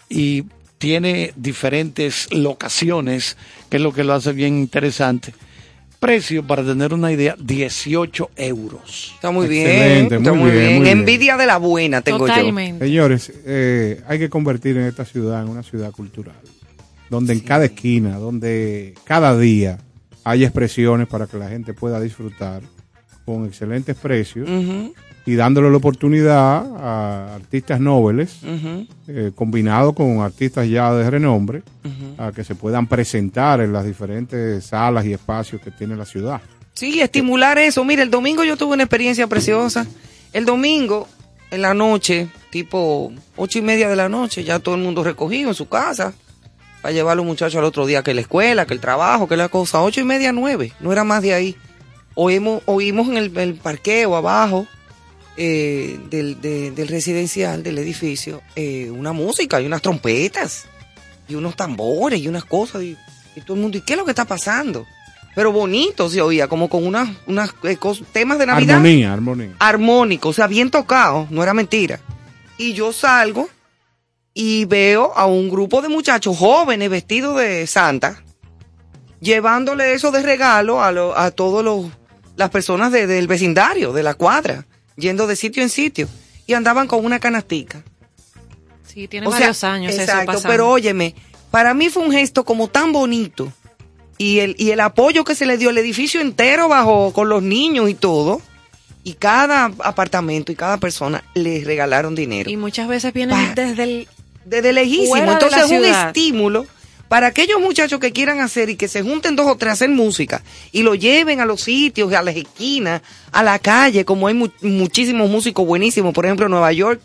y tiene diferentes locaciones, que es lo que lo hace bien interesante. Precio, para tener una idea, 18 euros. Está muy Excelente, bien. Está muy bien, bien. muy bien. Envidia de la buena tengo yo. Totalmente. Señores, eh, hay que convertir en esta ciudad en una ciudad cultural, donde en cada esquina, donde cada día hay expresiones para que la gente pueda disfrutar con excelentes precios Ujú, y dándole la oportunidad a artistas nobles, ujú, eh, combinado con artistas ya de renombre, a que se puedan presentar en las diferentes salas y espacios que tiene la ciudad. Sí, estimular eso. Mira, el domingo yo tuve una experiencia preciosa. El domingo, en la noche, tipo ocho y media de la noche, ya todo el mundo recogido en su casa para llevar a los muchachos al otro día que la escuela, que el trabajo, que la cosa. Ocho y media, nueve, no era más de ahí. Oímos, oímos en el, el parqueo abajo eh, del, de- del residencial, del edificio, eh, una música y unas trompetas. y unos tambores y unas cosas y, y todo el mundo, ¿y qué es lo que está pasando? Pero bonito se oía, como con unas, unas eh, temas de Navidad Armonía, armonía. armónico, o sea, bien tocado, no era mentira. Y yo salgo y veo a un grupo de muchachos jóvenes vestidos de santa, llevándole eso de regalo a, lo- a todas las personas de- del vecindario, de la cuadra, yendo de sitio en sitio. Y andaban con una canastica. Sí, tiene O sea, varios años Exacto, pero óyeme, para mí fue un gesto como tan bonito. Y el, y el apoyo que se le dio el edificio entero bajo con los niños y todo. Y cada apartamento y cada persona les regalaron dinero. Y muchas veces vienen desde el... Desde lejísimo. de Entonces es un estímulo para aquellos muchachos que quieran hacer y que se junten dos o tres a hacer música y lo lleven a los sitios, a las esquinas, a la calle, como hay mu- muchísimos músicos buenísimos, por ejemplo en Nueva York,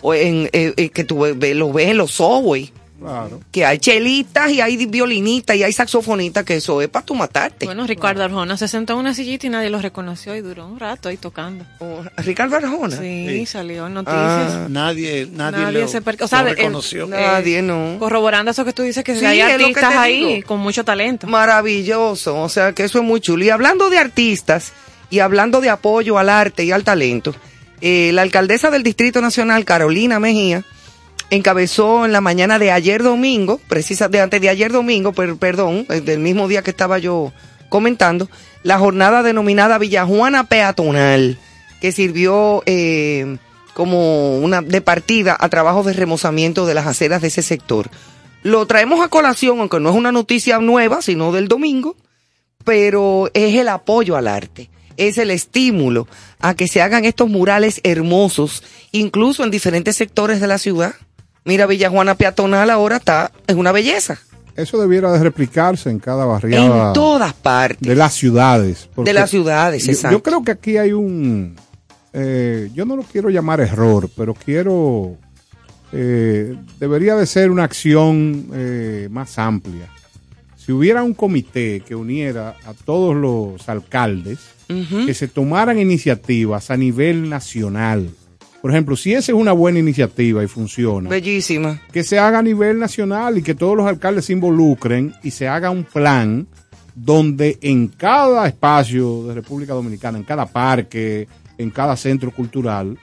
o en, eh, eh, que tú los ves en los subways, Claro. que hay chelistas y hay violinistas y hay saxofonistas, que eso es para tu matarte. Bueno, Ricardo Arjona se sentó en una sillita y nadie lo reconoció y duró un rato ahí tocando. O- Ricardo Arjona. Sí, salió en noticias. Ah, Nadie, nadie, Nadie lo, se perca- o sea, lo el- reconoció. nadie, no. Corroborando eso que tú dices, que Sí, hay que artistas ahí digo. con mucho talento. Maravilloso, o sea que eso es muy chulo. Y hablando de artistas y hablando de apoyo al arte y al talento, eh, la alcaldesa del Distrito Nacional, Carolina Mejía, encabezó en la mañana de ayer domingo, precisa de antes de ayer domingo, per- perdón, eh, del mismo día que estaba yo comentando, la jornada denominada Villajuana Peatonal, que sirvió eh, como una de partida a trabajos de remozamiento de las aceras de ese sector. Lo traemos a colación, aunque no es una noticia nueva, sino del domingo, pero es el apoyo al arte, es el estímulo a que se hagan estos murales hermosos, incluso en diferentes sectores de la ciudad. Mira, Villajuana Peatonal ahora está, es una belleza. Eso debiera de replicarse en cada barriada En todas partes. de las ciudades. De las ciudades, yo, exacto. yo creo que aquí hay un, eh, yo no lo quiero llamar error, pero quiero, eh, debería de ser una acción eh, más amplia. Si hubiera un comité que uniera a todos los alcaldes, que se tomaran iniciativas a nivel nacional. Por ejemplo, si esa es una buena iniciativa y funciona, Bellísima. que se haga a nivel nacional y que todos los alcaldes se involucren y se haga un plan donde en cada espacio de República Dominicana, en cada parque, en cada centro cultural,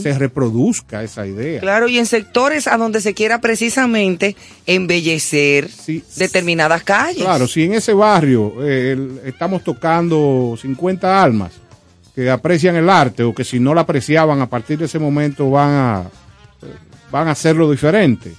se reproduzca esa idea. Claro, y en sectores a donde se quiera precisamente embellecer Sí, determinadas calles. Claro, si en ese barrio eh, estamos tocando 50 almas que aprecian el arte o que si no la apreciaban a partir de ese momento van a van a hacerlo diferente.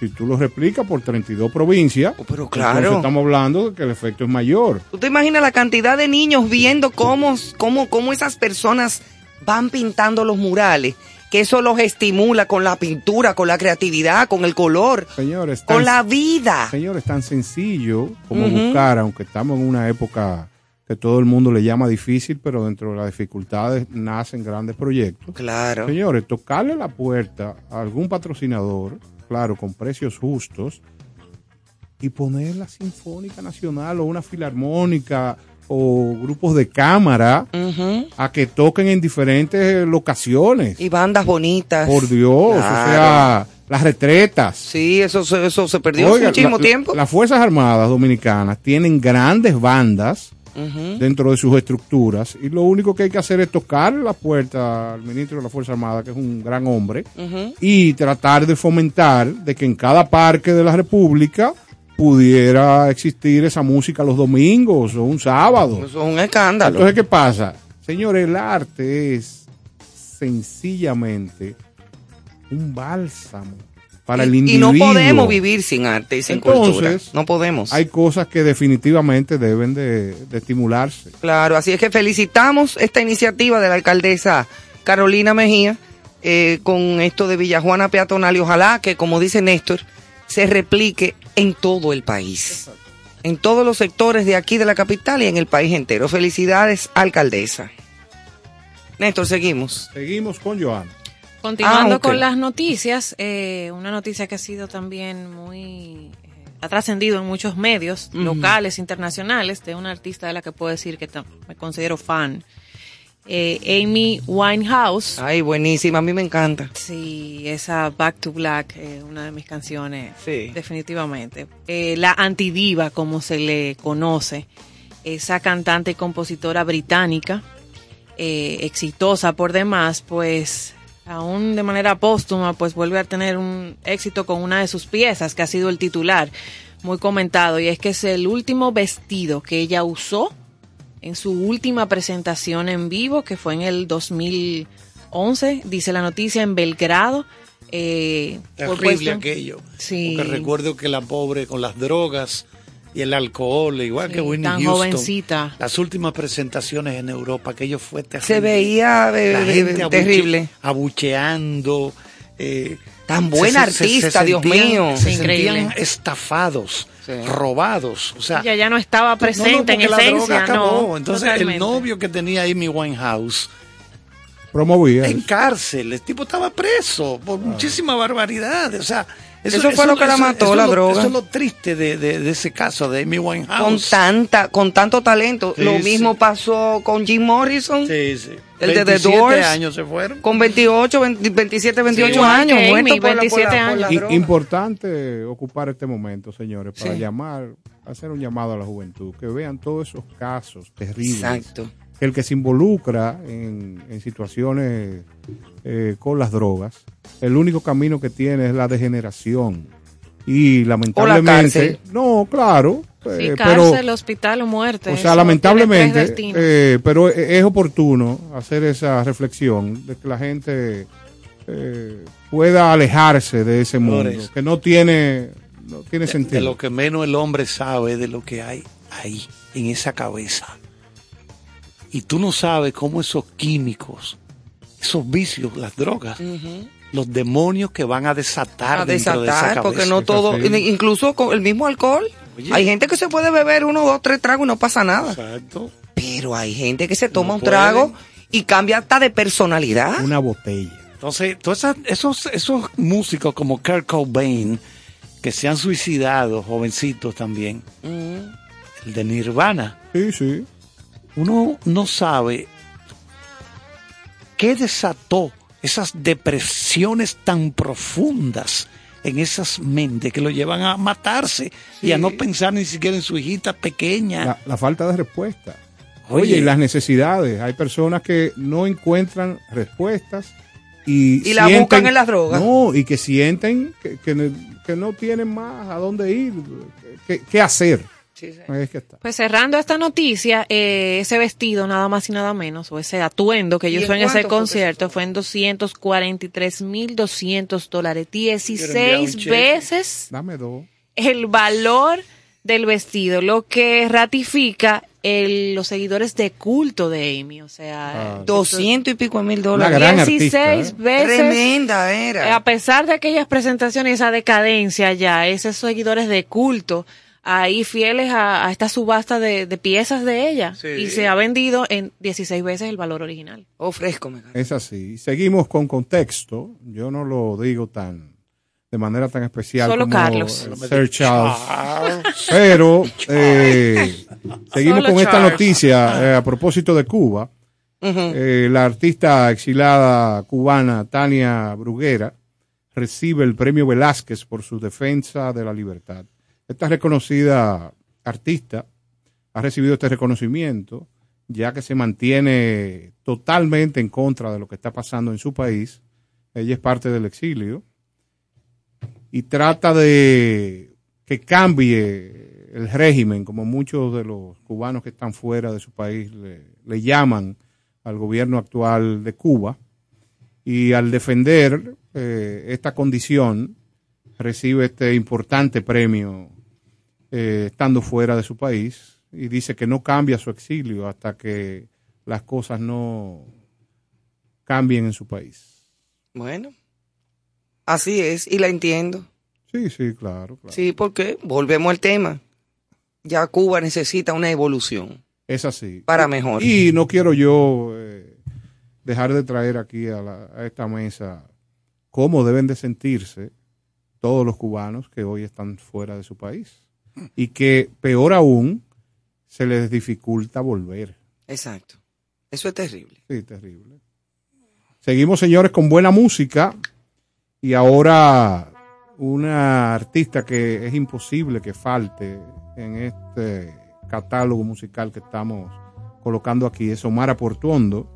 Si tú lo replicas por 32 provincias, Oh, pero claro. estamos hablando de que el efecto es mayor. ¿Tú te imaginas la cantidad de niños viendo cómo, cómo, cómo esas personas van pintando los murales? Que eso los estimula con la pintura, con la creatividad, con el color, Señores, con tan- la vida. Señores, tan sencillo como buscar, aunque estamos en una época que todo el mundo le llama difícil, pero dentro de las dificultades nacen grandes proyectos. Claro. Señores, tocarle la puerta a algún patrocinador, claro, con precios justos, y poner la Sinfónica Nacional o una filarmónica o grupos de cámara a que toquen en diferentes locaciones. Y bandas bonitas. Por Dios, o sea, las retretas. Sí, eso, eso se perdió hace muchísimo la- tiempo. Las Fuerzas Armadas Dominicanas tienen grandes bandas Dentro de sus estructuras y lo único que hay que hacer es tocarle la puerta al ministro de la Fuerza Armada, que es un gran hombre, y tratar de fomentar de que en cada parque de la República pudiera existir esa música los domingos o un sábado. Eso es un escándalo. Entonces, ¿qué pasa? Señores, el arte es sencillamente un bálsamo para el y, y individuo. no podemos vivir sin arte y sin cultura. No podemos. Hay cosas que definitivamente deben de, de estimularse. Claro, así es que felicitamos esta iniciativa de la alcaldesa Carolina Mejía eh, con esto de Villajuana Peatonal y ojalá que, como dice Néstor, se replique en todo el país. En todos los sectores de aquí de la capital y en el país entero. Felicidades, alcaldesa. Néstor, seguimos. Seguimos con Joana. Continuando Ah, con las noticias, eh, una noticia que ha sido también muy... eh, ha trascendido en muchos medios Ujú. locales, internacionales, de una artista de la que puedo decir que me considero fan. eh, Amy Winehouse. Ay, buenísima, a mí me encanta. Sí, esa Back to Black, eh, una de mis canciones, Sí. definitivamente. Eh, la antidiva, como se le conoce, esa cantante y compositora británica, exitosa por demás, pues aún de manera póstuma, pues vuelve a tener un éxito con una de sus piezas, que ha sido el titular, muy comentado, y es que es el último vestido que ella usó en su última presentación en vivo, que fue en el 2011, dice la noticia, en Belgrado. Eh, Terrible aquello. Sí. Porque recuerdo que la pobre con las drogas y el alcohol, igual Sí, que Winnie tan Houston. jovencita. Las últimas presentaciones en Europa, aquello fue terrible. Se veía La gente abuche- terrible. abucheando. eh, Tan se- se- artista, se Dios sentían- mío. Se Increíble. sentían estafados, Sí. robados. O sea, Ella ya no estaba no, no, presente en la droga esencia, acabó. no. Entonces, el novio que tenía Amy Winehouse Promovía. en cárcel, el tipo estaba preso por muchísimas barbaridades. O sea, Eso fue lo que la mató, la lo- droga. Eso es lo triste de, de- de ese caso de Amy Con Winehouse. tanta, con tanto talento. Sí, Lo sí. mismo pasó con Jim Morrison. Sí, sí. El de The 27 Doors. años se fueron. Con 28, 20 27, 28 igual años, muerto Amy, por la, por la- 27 por la I- droga. Importante ocupar este momento, señores, para Sí. llamar, hacer un llamado a la juventud, que vean todos esos casos terribles. Exacto. El que se involucra en, en situaciones eh, con las drogas, el único camino que tiene es la degeneración. Y lamentablemente, cárcel. no, claro, Sí, eh, cárcel, pero hospital o muerte. o sea, lamentablemente, eh, pero e- es oportuno hacer esa reflexión de que la gente eh, pueda alejarse de ese mundo, que no tiene, no tiene De, sentido. de lo que menos el hombre sabe de lo que hay ahí, en esa cabeza. Y tú no sabes cómo esos químicos, esos vicios, las drogas, los demonios que van a desatar A dentro de esa desatar, cabeza. porque no todo, incluso con el mismo alcohol. Oye. Hay gente que se puede beber uno, dos, tres tragos y no pasa nada. Exacto. Pero hay gente que se toma No un puede. trago y cambia hasta de personalidad. Una botella. Entonces, todos esas- esos, esos músicos como Kurt Cobain, que se han suicidado, jovencitos también, Mm. el de Nirvana, Sí, sí. Uno no sabe qué desató esas depresiones tan profundas en esas mentes que lo llevan a matarse y a no pensar ni siquiera en su hijita pequeña. La, la falta de respuesta. Oye. Oye, y las necesidades. Hay personas que no encuentran respuestas y, Y la buscan en las drogas. No, y que sienten que, que no- que no tienen más a dónde ir, qué, qué hacer. Sí, sí. Ahí es que está. Pues cerrando esta noticia, eh, ese vestido nada más y nada menos, o ese atuendo que ¿Y yo en usó en ese concierto fue en 243.200 dólares, enviar un 16 cheque. veces Dame dos. el valor del vestido, lo que ratifica el- los seguidores de culto de Amy, o sea, Ah. Doscientos y pico de mil Una dólares. gran 16 artista, ¿eh? veces. Tremenda era. A pesar de aquellas presentaciones, esa decadencia ya, esos seguidores de culto, ahí fieles a, a esta subasta de, de piezas de ella. Sí. Y se ha vendido en 16 veces el valor original. Oh, fresco, me. Es así. Seguimos con contexto. Yo no lo digo tan de manera tan especial Solo como Carlos. Sir Charles. Pero (laughs) eh, seguimos Solo con esta noticia eh, a propósito de Cuba. Eh, la artista exilada cubana Tania Bruguera recibe el premio Velázquez por su defensa de la libertad. Esta reconocida artista ha recibido este reconocimiento ya que se mantiene totalmente en contra de lo que está pasando en su país. Ella es parte del exilio y trata de que cambie el régimen, como muchos de los cubanos que están fuera de su país le, llaman al gobierno actual de Cuba. Y al defender eh, esta condición, recibe este importante premio eh, estando fuera de su país y dice que no cambia su exilio hasta que las cosas no cambien en su país. Bueno, así es, y la entiendo. Sí, sí, claro, claro. Sí, porque volvemos al tema. Ya Cuba necesita una evolución Es así. para mejor. Y no quiero yo eh, dejar de traer aquí a, la- a esta mesa cómo deben de sentirse todos los cubanos que hoy están fuera de su país. Y que, peor aún, se les dificulta volver. Exacto. Eso es terrible. Sí, terrible. Seguimos, señores, con buena música. Y ahora una artista que es imposible que falte en este catálogo musical que estamos colocando aquí es Omar Portuondo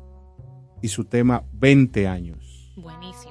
y su tema 20 años. Buenísimo.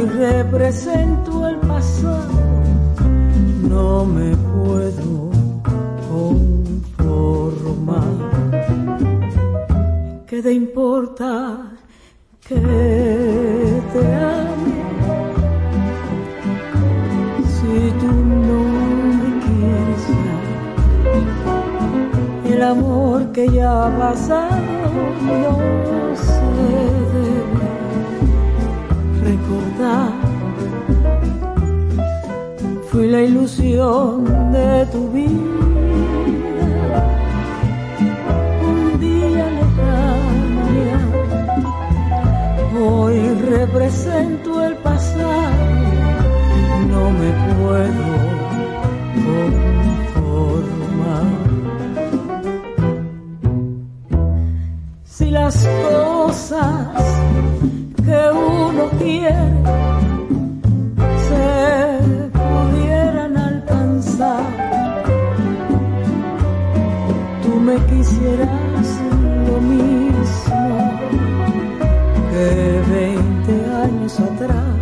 Hoy represento el pasado, no me puedo conformar. ¿Qué te importa que te ame? Si tú no me quieres el amor que ya ha pasado no se debe recordar. Fui la ilusión de tu vida, un día lejano. Hoy represento el pasado, no me puedo conformar. Si las cosas que uno quiere se pudieran alcanzar, tú me quisieras lo mismo que 20 años atrás.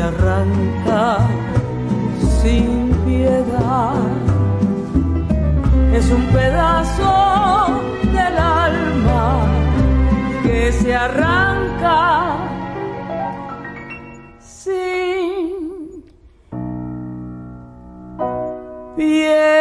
Se arranca sin piedad es un pedazo del alma que se arranca sin piedad.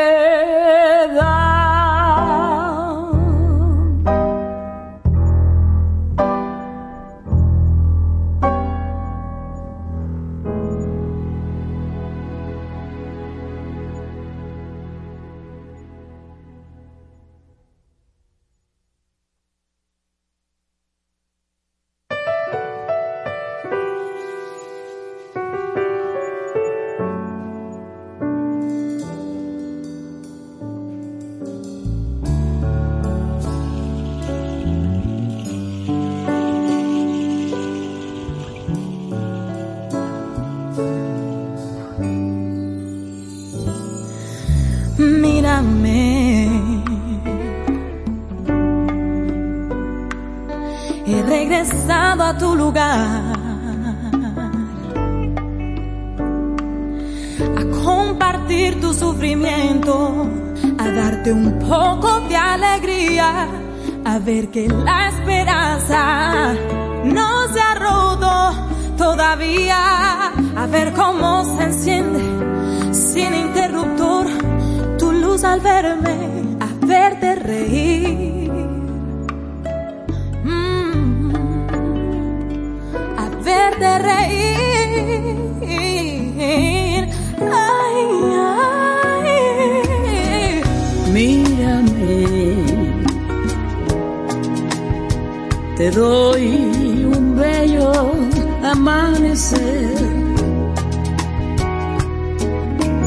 A tu lugar. A compartir tu sufrimiento. A darte un poco de alegría. A ver que la esperanza no se ha todavía. A ver cómo se enciende sin interruptor tu luz al verme, a verte reír. Verte reír. Ay, ay. Mírame, te doy un bello amanecer.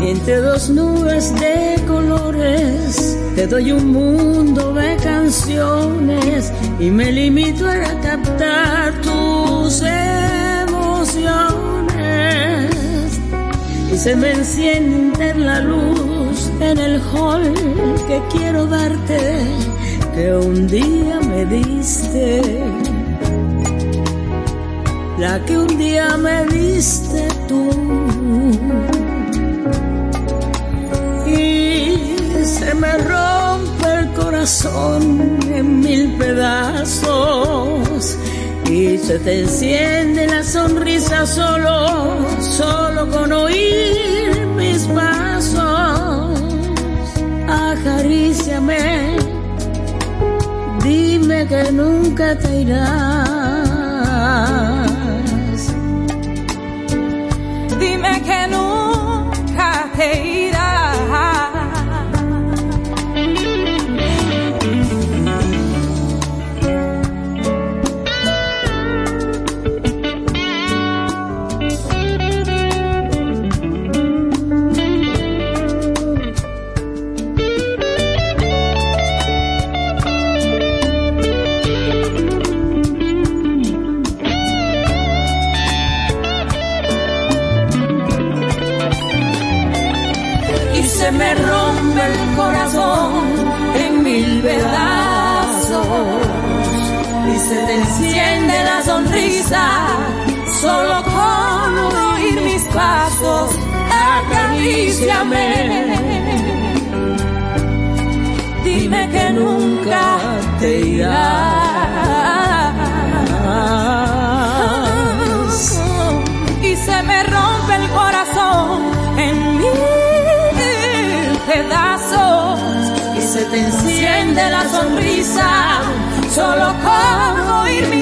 Entre dos nubes de colores, te doy un mundo de canciones y me limito a captar tus emociones. Se me enciende la luz en el hall que quiero darte, que un día me diste la que un día me diste tú. Y se me rompe el corazón en mil pedazos. Y se te enciende la sonrisa solo, solo con oír mis pasos. Acaríciame, dime que nunca te irás. Dime que nunca te irás. Y se me rompe el corazón en mil pedazos. Y se te enciende la sonrisa solo con oír mis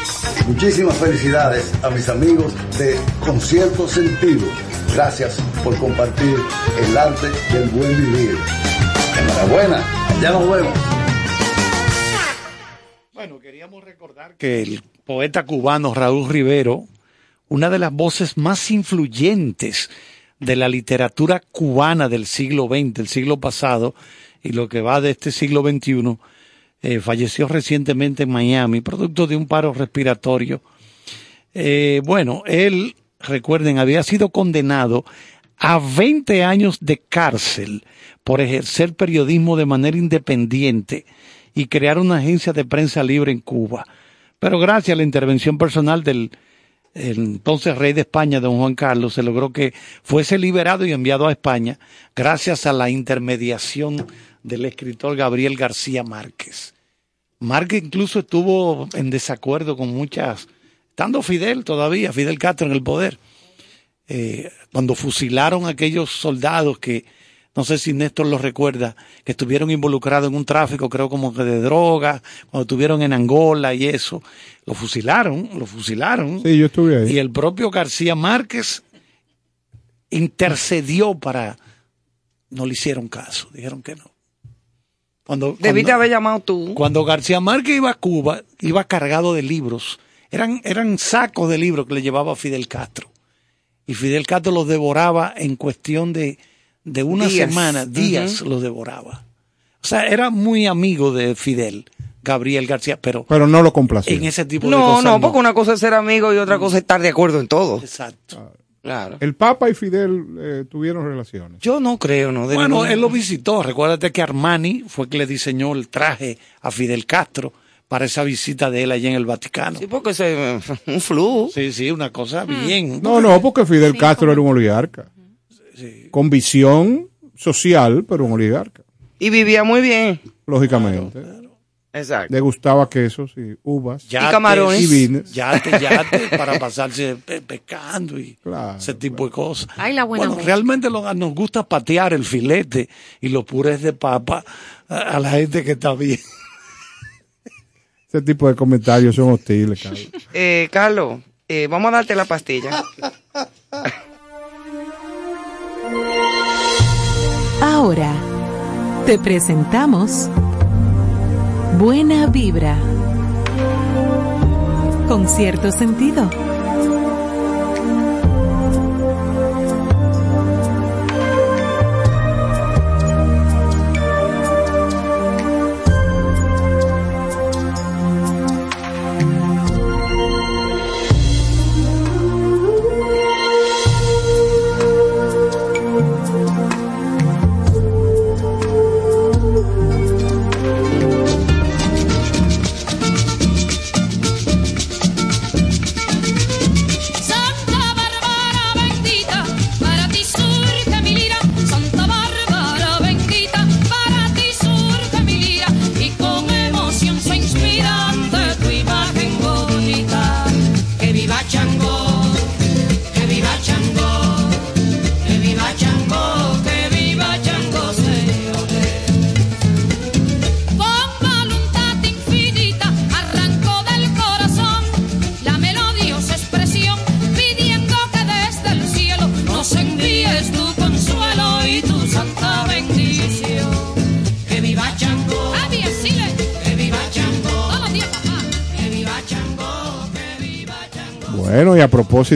Muchísimas felicidades a mis amigos de Concierto Sentido. Gracias por compartir el arte del buen vivir. Enhorabuena, ya nos vemos. Bueno, queríamos recordar que el poeta cubano Raúl Rivero, una de las voces más influyentes de la literatura cubana del siglo XX, el siglo pasado, y lo que va de este siglo XXI, eh, falleció recientemente en Miami, producto de un paro respiratorio. Eh, bueno, él, recuerden, había sido condenado a 20 años de cárcel por ejercer periodismo de manera independiente y crear una agencia de prensa libre en Cuba. Pero gracias a la intervención personal del el entonces rey de España, don Juan Carlos, se logró que fuese liberado y enviado a España gracias a la intermediación del escritor Gabriel García Márquez. Márquez incluso estuvo en desacuerdo con muchas, estando Fidel todavía, Fidel Castro en el poder, eh, cuando fusilaron a aquellos soldados que, no sé si Néstor lo recuerda, que estuvieron involucrados en un tráfico, creo como que de drogas, cuando estuvieron en Angola y eso, lo fusilaron, lo fusilaron. Sí, yo estuve ahí. Y el propio García Márquez intercedió para... No le hicieron caso, dijeron que no. Cuando, Debiste cuando- haber llamado tú. cuando García Márquez iba a Cuba, iba cargado de libros. Eran, eran sacos de libros que le llevaba Fidel Castro. Y Fidel Castro los devoraba en cuestión de, de una Días. semana, días los devoraba. O sea, era muy amigo de Fidel, Gabriel García, pero Pero no lo complació. en ese tipo de No, cosas. no, porque una cosa es ser amigo y otra cosa es estar de acuerdo en todo. Exacto. Claro. El Papa y Fidel eh, tuvieron relaciones. Yo no creo, ¿no? De Bueno, él lo visitó. Recuérdate que Armani fue que le diseñó el traje a Fidel Castro para esa visita de él allá en el Vaticano. Sí, porque se, (laughs) un flu. Sí, sí, una cosa bien. No, no, porque Fidel Castro era un oligarca. Con visión social, pero un oligarca. Y vivía muy bien. Lógicamente. Exacto. Le gustaba quesos y uvas. Yates, Y vines. Yate, yate, (laughs) para pasarse pe- pescando y ese tipo de cosas. Ay, la buena Bueno, realmente lo- nos gusta patear el filete y los purés de papa a, a la gente que está bien. (laughs) Ese tipo de comentarios son hostiles, Carlos. Eh, Carlos, eh, vamos a darte la pastilla. Ahora te presentamos Buena Vibra. Con cierto sentido.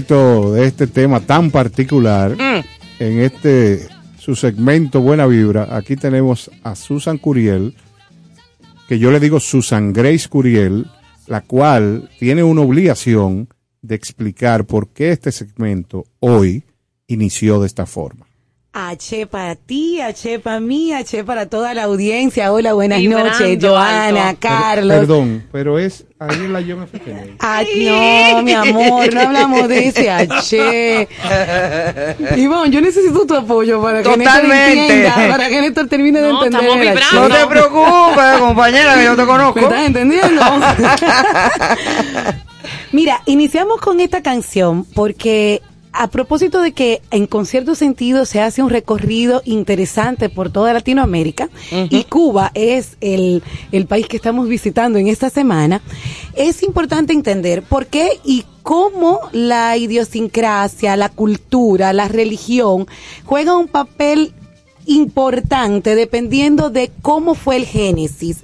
Propósito de este tema tan particular, en este su segmento Buena Vibra, aquí tenemos a Susan Curiel, que yo le digo Susan Grace Curiel, la cual tiene una obligación de explicar por qué este segmento hoy inició de esta forma. H para ti, H para mí, H para toda la audiencia. Hola, buenas Vibrando noches, Joana, alto. Carlos. Perdón, pero es ahí en la John F. Kennedy. Ay, no, mi amor, no hablamos de ese H. Ivonne, (laughs) yo necesito tu apoyo para que Néstor entienda, para que Néstor termine de No, entender estamos vibrando. No te preocupes, compañera, que yo te conozco. ¿Me estás entendiendo? (laughs) Mira, iniciamos con esta canción porque a propósito de que en concierto sentido se hace un recorrido interesante por toda Latinoamérica y Cuba es el, el país que estamos visitando en esta semana, es importante entender por qué y cómo la idiosincrasia, la cultura, la religión juega un papel importante dependiendo de cómo fue el génesis.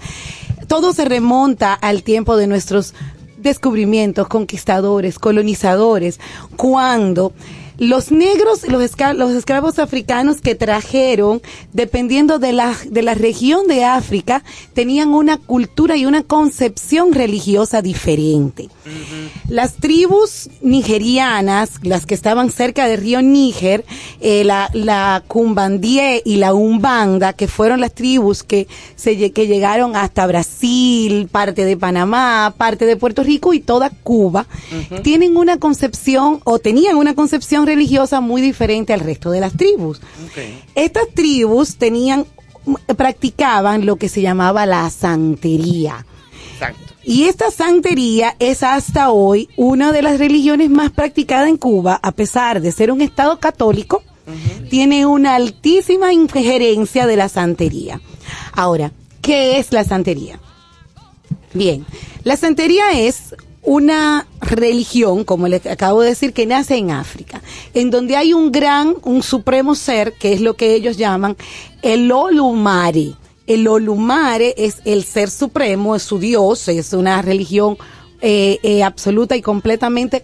Todo se remonta al tiempo de nuestros descubrimientos, conquistadores, colonizadores, cuando Los negros, los, esca- los esclavos africanos que trajeron, dependiendo de la, de la región de África, tenían una cultura y una concepción religiosa diferente. Las tribus nigerianas, las que estaban cerca del río Níger, eh, la, la Cumbandie y la Umbanda, que fueron las tribus que, se, que llegaron hasta Brasil, parte de Panamá, parte de Puerto Rico y toda Cuba, tienen una concepción o tenían una concepción religiosa muy diferente al resto de las tribus. Estas tribus tenían, practicaban lo que se llamaba la santería. Y esta santería es hasta hoy una de las religiones más practicadas en Cuba, a pesar de ser un estado católico, tiene una altísima injerencia de la santería. Ahora, ¿qué es la santería? Bien, la santería es una religión, como les acabo de decir, que nace en África, en donde hay un gran, un supremo ser, que es lo que ellos llaman el Olumare. El Olumare es el ser supremo, es su dios, es una religión eh, eh, absoluta y completamente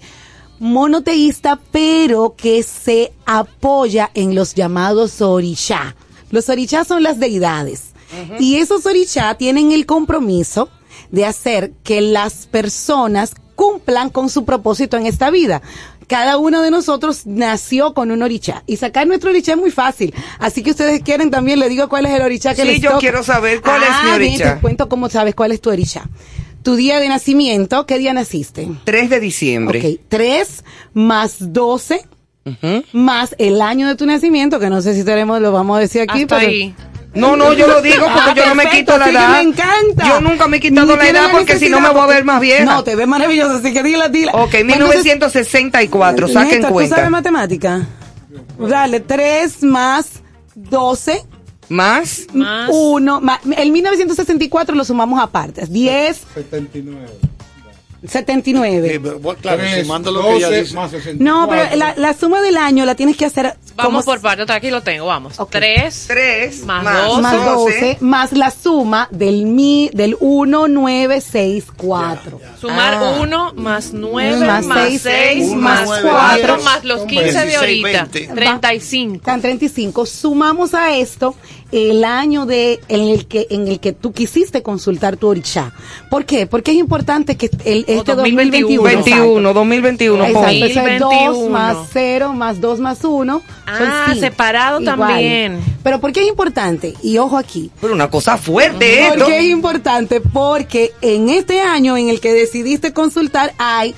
monoteísta, pero que se apoya en los llamados orishá. Los orishá son las deidades. Y esos orishá tienen el compromiso de hacer que las personas cumplan con su propósito en esta vida. Cada uno de nosotros nació con un orichá y sacar nuestro orichá es muy fácil. Así que ustedes quieren también le digo cuál es el orichá que Sí, les yo toca. quiero saber cuál es mi Ah, bien, orichá. Te cuento cómo sabes cuál es tu orichá. Tu día de nacimiento, ¿qué día naciste? 3 de diciembre. Ok, 3 más 12 más el año de tu nacimiento, que no sé si tenemos, lo vamos a decir aquí. Hasta pero- ahí. No, no, yo lo digo porque Ah, yo no me perfecto, quito la edad. me encanta. Yo nunca me he quitado la edad porque si no me voy a ver más vieja. No, te ves maravilloso, así que dila, dila. Ok, Pues 1964, saquen Néstor, ¿Tú cuenta. sabes matemática? Dale, 3 más 12 más Más. 1. el 1964 lo sumamos aparte. 10, 79. 79. Eh, bueno, claro, Tres, sumando lo que ella 12 dice. más 64. No, pero la, la suma del año la tienes que hacer Vamos por partes, aquí lo tengo, vamos. Tres, 3 Más más, dos. más 12. 12 más la suma del mi del 1964. Sumar Ah. 1 más 9 Más más seis, 6 uno, más nueve, 4 diez, más los 15 de 16, ahorita. 20. 35. Están 35. Sumamos a esto el año de en el que en el que tú quisiste consultar tu orichá. ¿Por qué? Porque es importante que el, este 2021 21, 2021. Exacto, pon. eso es 2 2021. más 0 más 2 más 1. Ah, separado también. Pero ¿por qué es importante? Y ojo aquí. Pero una cosa fuerte esto. ¿Por qué es importante? Porque en este año en el que decidiste consultar hay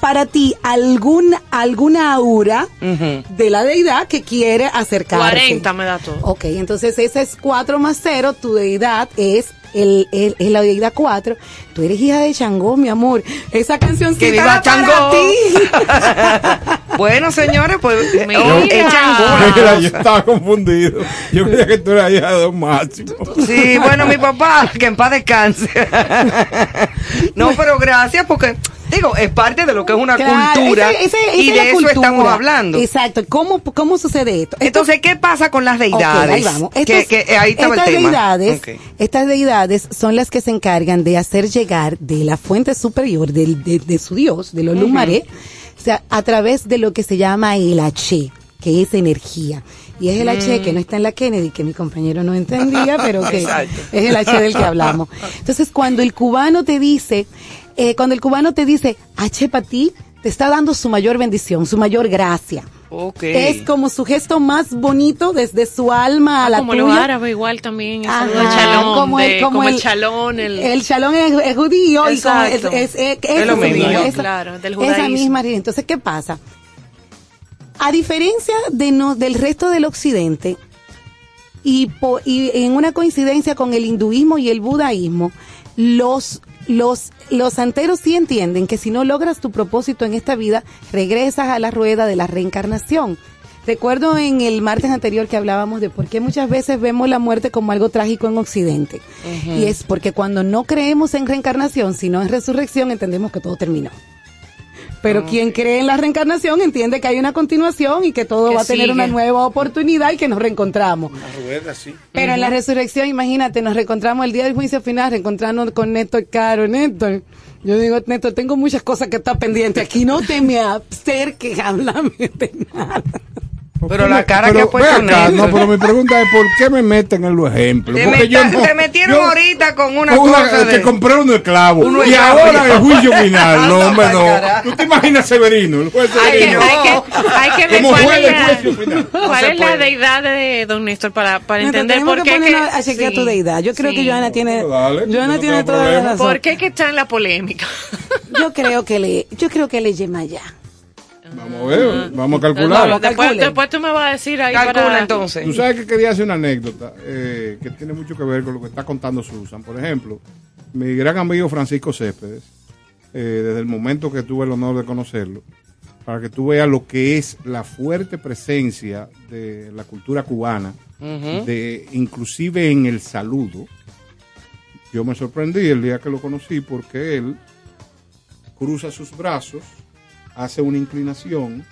para ti algún, alguna aura de la deidad que quiere acercarse. 40 me da todo. Ok, entonces ese es 4 más 0, tu deidad es el, el- es la deidad 4. Tú eres hija de Changó, mi amor. Esa canción Que viva para Changó. ti. (laughs) Bueno, señores, pues eh, Mira. oh, echan (laughs) Mira, bola. yo estaba confundido. Yo creía que tú eras hija de Don Máximo. Sí, bueno, mi papá, que en paz descanse. (laughs) no, pero gracias porque, digo, es parte de lo que es una Claro, cultura y esa de eso estamos hablando. Exacto. ¿Cómo, cómo sucede esto? Esto- Entonces, ¿qué pasa con las deidades? ahí vamos. Que, Estos- que ahí estaba el estas tema. Deidades. Estas deidades son las que se encargan de hacer llegar de la fuente superior de, de su dios, Olumare, o sea, a través de lo que se llama el H, que es energía. Y es el H que no está en la Kennedy, que mi compañero no entendía, pero que (laughs) Exacto. es el H del que hablamos. (laughs) Entonces, cuando el cubano te dice, eh, cuando el cubano te dice H para ti, te está dando su mayor bendición, su mayor gracia. Ok. Es como su gesto más bonito desde su alma a la Ah, como tuya. los árabes igual también. El Ajá, al chalón. como el- como como el, el- chalón. El, El shalom es, es judío y como es, Exacto. es, es- Es lo esa mismo. misma- Judío, esa- claro, del esa judaísmo. misma línea. Entonces, ¿qué pasa? A diferencia de no, del resto del occidente y, po- y en una coincidencia con el hinduismo y el budaísmo, los los los santeros sí entienden que si no logras tu propósito en esta vida, regresas a la rueda de la reencarnación. Recuerdo en el martes anterior que hablábamos de por qué muchas veces vemos la muerte como algo trágico en Occidente. Y es porque cuando no creemos en reencarnación, sino en resurrección, entendemos que todo terminó. Pero quien cree en la reencarnación entiende que hay una continuación y que todo Que va a tener sigue. una nueva oportunidad y que nos reencontramos. Una rueda, sí. Pero en la resurrección, imagínate, nos reencontramos el día del juicio final, reencontrarnos con Néstor Caro. Néstor, Yo digo, Néstor, tengo muchas cosas que están pendientes aquí. No te me acerques (laughs) a hablarme de nada. Pero la cara que Pero, ha puesto acá. No, pero mi pregunta es, ¿por qué me meten en los ejemplos? Te, Porque meta- yo no- te metieron yo- ahorita con una, Una- cosa que de... compré uno esclavo. Uno y esclavo. ahora el juicio final. (laughs) No, hombre, no. ¿Tú te imaginas Severino? El juez Hay que, Severino. hay que, hay que ver cuál es la, juicio final. cuál se es la puede. deidad de don Néstor para, para entender por que qué. que- a chequear sí. tu deidad. Yo creo Sí. que Joana tiene, dale, yo Joana no tiene toda la razón. ¿Por qué que está en la polémica? Yo creo que le, yo creo que le llama ya. Vamos a ver, vamos a No, calcular. después, después tú me vas a decir ahí Calcula para... entonces. Tú sabes que quería hacer una anécdota eh, que tiene mucho que ver con lo que está contando Susan. Por ejemplo, mi gran amigo Francisco Céspedes, eh, desde el momento que tuve el honor de conocerlo, para que tú veas lo que es la fuerte presencia de la cultura cubana, de inclusive en el saludo. Yo me sorprendí el día que lo conocí porque él cruza sus brazos, hace una inclinación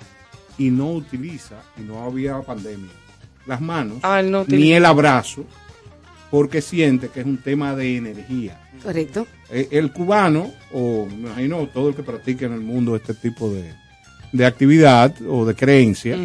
y no utiliza, y no había pandemia, las manos Ah, no ni el abrazo, porque siente que es un tema de energía. Correcto. Eh, El cubano, o me imagino todo el que practica en el mundo este tipo de, de actividad o de creencia,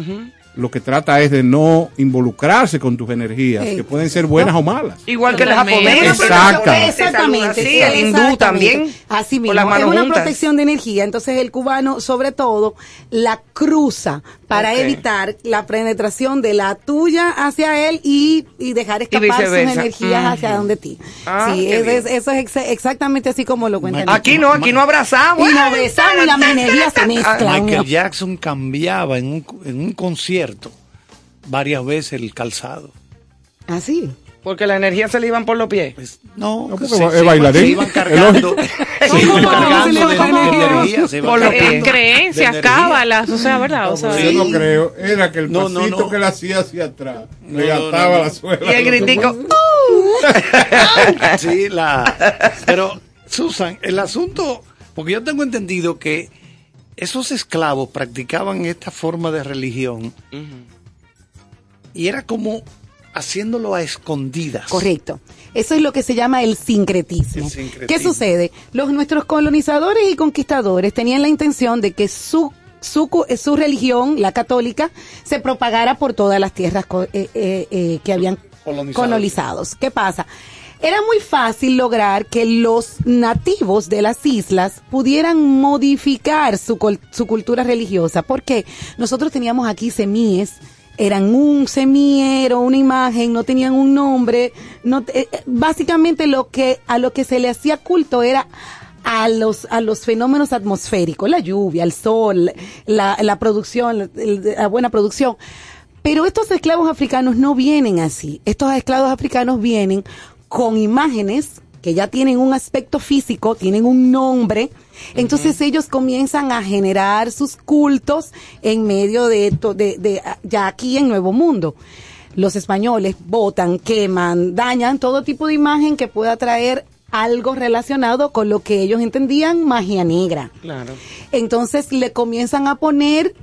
lo que trata es de no involucrarse con tus energías, que pueden ser buenas o malas. Igual que el Totalmente. japonés. Exacto. Exactamente. Sí, el hindú exactamente. también. Así mismo. Es una juntas. protección de energía. Entonces el cubano, sobre todo, la cruza para evitar la penetración de la tuya hacia él y, y dejar escapar sus energías hacia donde ti. Ah, sí, es- es- eso es exa- exactamente así como lo cuentan. Aquí no, aquí no abrazamos. Y nos besamos y las energías se mezclan. Michael Jackson cambiaba en un, en un concierto varias veces el calzado. Así. Porque la energía se le iban por los pies. Pues, no, No, porque se, es se iban, bailarín. (laughs) se iban cargando, lógico. se iban cargando de, de energía. Se iban Por lo cargando que- En de creencias, cábalas, o sea, ¿verdad? O sea, Yo no creo, era que el No, pasito no. que le hacía hacia atrás, No, le no. la suela. Y el gritico. (laughs) Sí, la. Pero, Susan, el asunto, porque yo tengo entendido que esos esclavos practicaban esta forma de religión y era como haciéndolo a escondidas. Correcto. Eso es lo que se llama el sincretismo. El sincretismo. ¿Qué sucede? Los nuestros colonizadores y conquistadores tenían la intención de que su su, eh, su religión, la católica, se propagara por todas las tierras eh, eh, eh, que habían Colonizados. colonizados. ¿Qué pasa? Era muy fácil lograr que los nativos de las islas pudieran modificar su, su cultura religiosa, porque nosotros teníamos aquí semíes, eran un semiero, una imagen, no tenían un nombre, no eh, básicamente lo que a lo que se le hacía culto era a los a los fenómenos atmosféricos, la lluvia, el sol, la, la producción, la buena producción. Pero estos esclavos africanos no vienen así. Estos esclavos africanos vienen con imágenes que ya tienen un aspecto físico, tienen un nombre. Entonces ellos comienzan a generar sus cultos en medio de, esto- de, de ya aquí en Nuevo Mundo. Los españoles botan, queman, dañan todo tipo de imagen que pueda traer algo relacionado con lo que ellos entendían magia negra. Claro. Entonces le comienzan a poner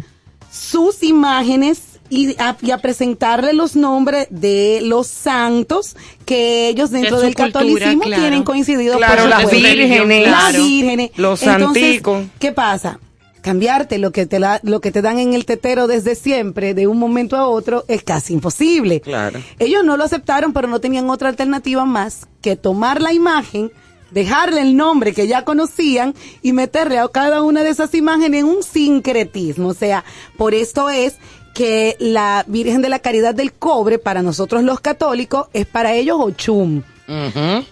sus imágenes y a, y a presentarle los nombres de los santos que ellos dentro del cultura, catolicismo claro. tienen coincidido Claro, por las vírgenes. las vírgenes Los santicos. qué pasa cambiarte lo que te la- lo que te dan en el tetero desde siempre de un momento a otro es casi imposible Claro. ellos no lo aceptaron pero no tenían otra alternativa más que tomar la imagen dejarle el nombre que ya conocían y meterle a cada una de esas imágenes en un sincretismo. O sea, por esto es que la Virgen de la Caridad del Cobre, para nosotros los católicos, es para ellos Ochum.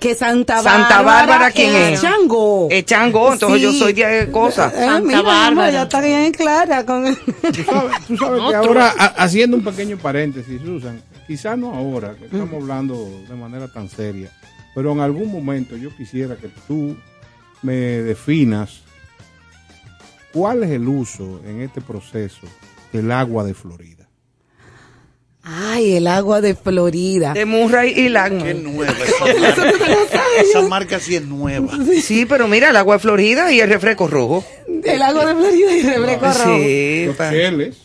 Que Santa Bárbara, Santa Bárbara, ¿quién es? Chango. Es Chango, entonces yo soy de cosas. Eh, Santa mira, Bárbara. ya está bien clara con Tú sabes, tú sabes que ahora, ha- haciendo un pequeño paréntesis, Susan, quizás no ahora, que estamos hablando de manera tan seria, pero en algún momento yo quisiera que tú me definas cuál es el uso en este proceso del agua de Florida. Ay, el agua de Florida. De Murray y Qué Langman. nueva (laughs) esa marca. esa marca sí es nueva. Sí, pero mira, el agua de Florida y el refresco rojo. El agua de Florida y refresco rojo. Sí, Los cheles,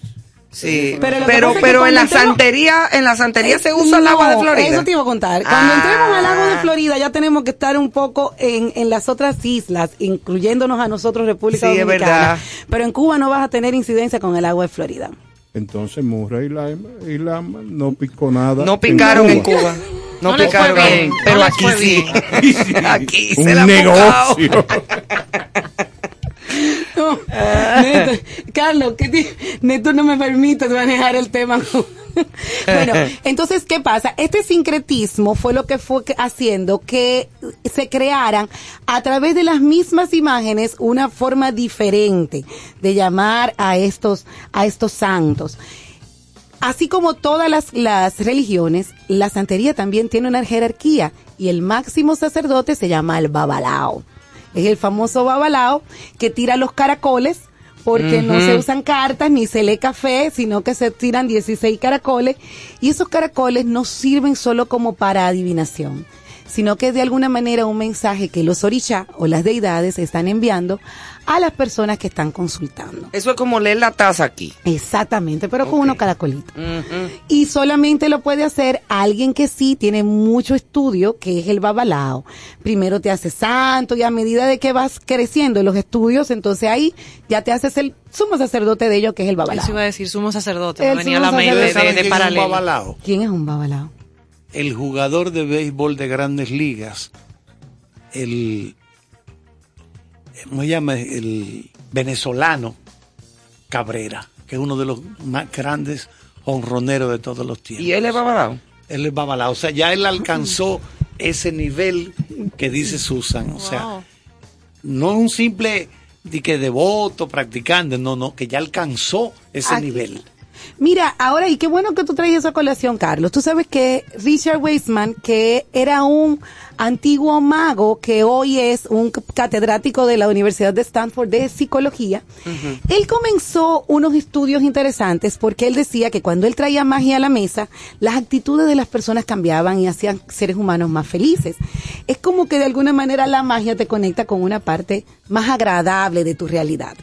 Sí, Pero pero, que es en la entremos- santería, en la santería se Eh, usa el agua de no, Florida. Eso te iba a contar. Cuando Ah. entremos al lago de Florida ya tenemos que estar un poco en, en las otras islas, incluyéndonos a nosotros, República Sí, es Dominicana. verdad. Pero en Cuba no vas a tener incidencia con el agua de Florida. Entonces Murray y la, y la no picó nada. No picaron en Cuba. No, No les fue picaron bien, en- no Pero les aquí fue sí. bien. (laughs) Aquí se Un la negocio. (laughs) No, Néstor, Carlos, que Néstor no me permite manejar el tema. (laughs) bueno, (laughs) entonces, ¿qué pasa? Este sincretismo fue lo que fue haciendo que se crearan a través de las mismas imágenes una forma diferente de llamar a estos, a estos santos. Así como todas las, las religiones, la santería también tiene una jerarquía y el máximo sacerdote se llama el babalao. Es el famoso babalao que tira los caracoles porque no se usan cartas ni se lee café, sino que se tiran 16 caracoles. Y esos caracoles no sirven solo como para adivinación, sino que es de alguna manera un mensaje que los orishas o las deidades están enviando a las personas que están consultando. Eso es como leer la taza aquí. Exactamente, pero con caracolitos. Ujú. Y solamente lo puede hacer alguien que sí tiene mucho estudio, que es el babalao. Primero te hace santo y a medida de que vas creciendo en los estudios, entonces ahí ya te haces el sumo sacerdote de ellos, que es el babalao. Eso iba a decir sumo sacerdote, El venía a la mente sacerdote. de, ¿Saben de quién es un babalao? ¿Quién es un babalao? El jugador de béisbol de grandes ligas, el, ¿cómo se llama? El venezolano Cabrera, que es uno de los más grandes honroneros de todos los tiempos. ¿Y él es babalao? Él es babalao. O sea, ya él alcanzó ese nivel que dice Susan. O sea, Wow. no un simple de que devoto, practicante, no, no, que ya alcanzó ese Aquí. nivel. Mira, ahora, y qué bueno que tú traes esa colación, Carlos. Tú sabes que Richard Weissman, que era un antiguo mago que hoy es un catedrático de la Universidad de Stanford de psicología, él comenzó unos estudios interesantes porque él decía que cuando él traía magia a la mesa, las actitudes de las personas cambiaban y hacían seres humanos más felices. Es como que de alguna manera la magia te conecta con una parte más agradable de tu realidad.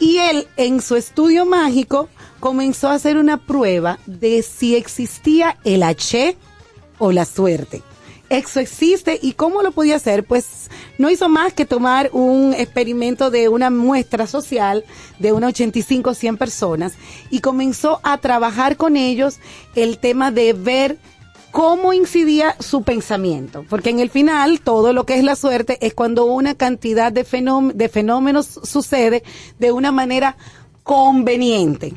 Y él, en su estudio mágico, comenzó a hacer una prueba de si existía el H o la suerte. Eso existe y cómo lo podía hacer, pues no hizo más que tomar un experimento de una muestra social de unas 85 100 personas y comenzó a trabajar con ellos el tema de ver cómo incidía su pensamiento, porque en el final todo lo que es la suerte es cuando una cantidad de, fenóm- de fenómenos sucede de una manera conveniente.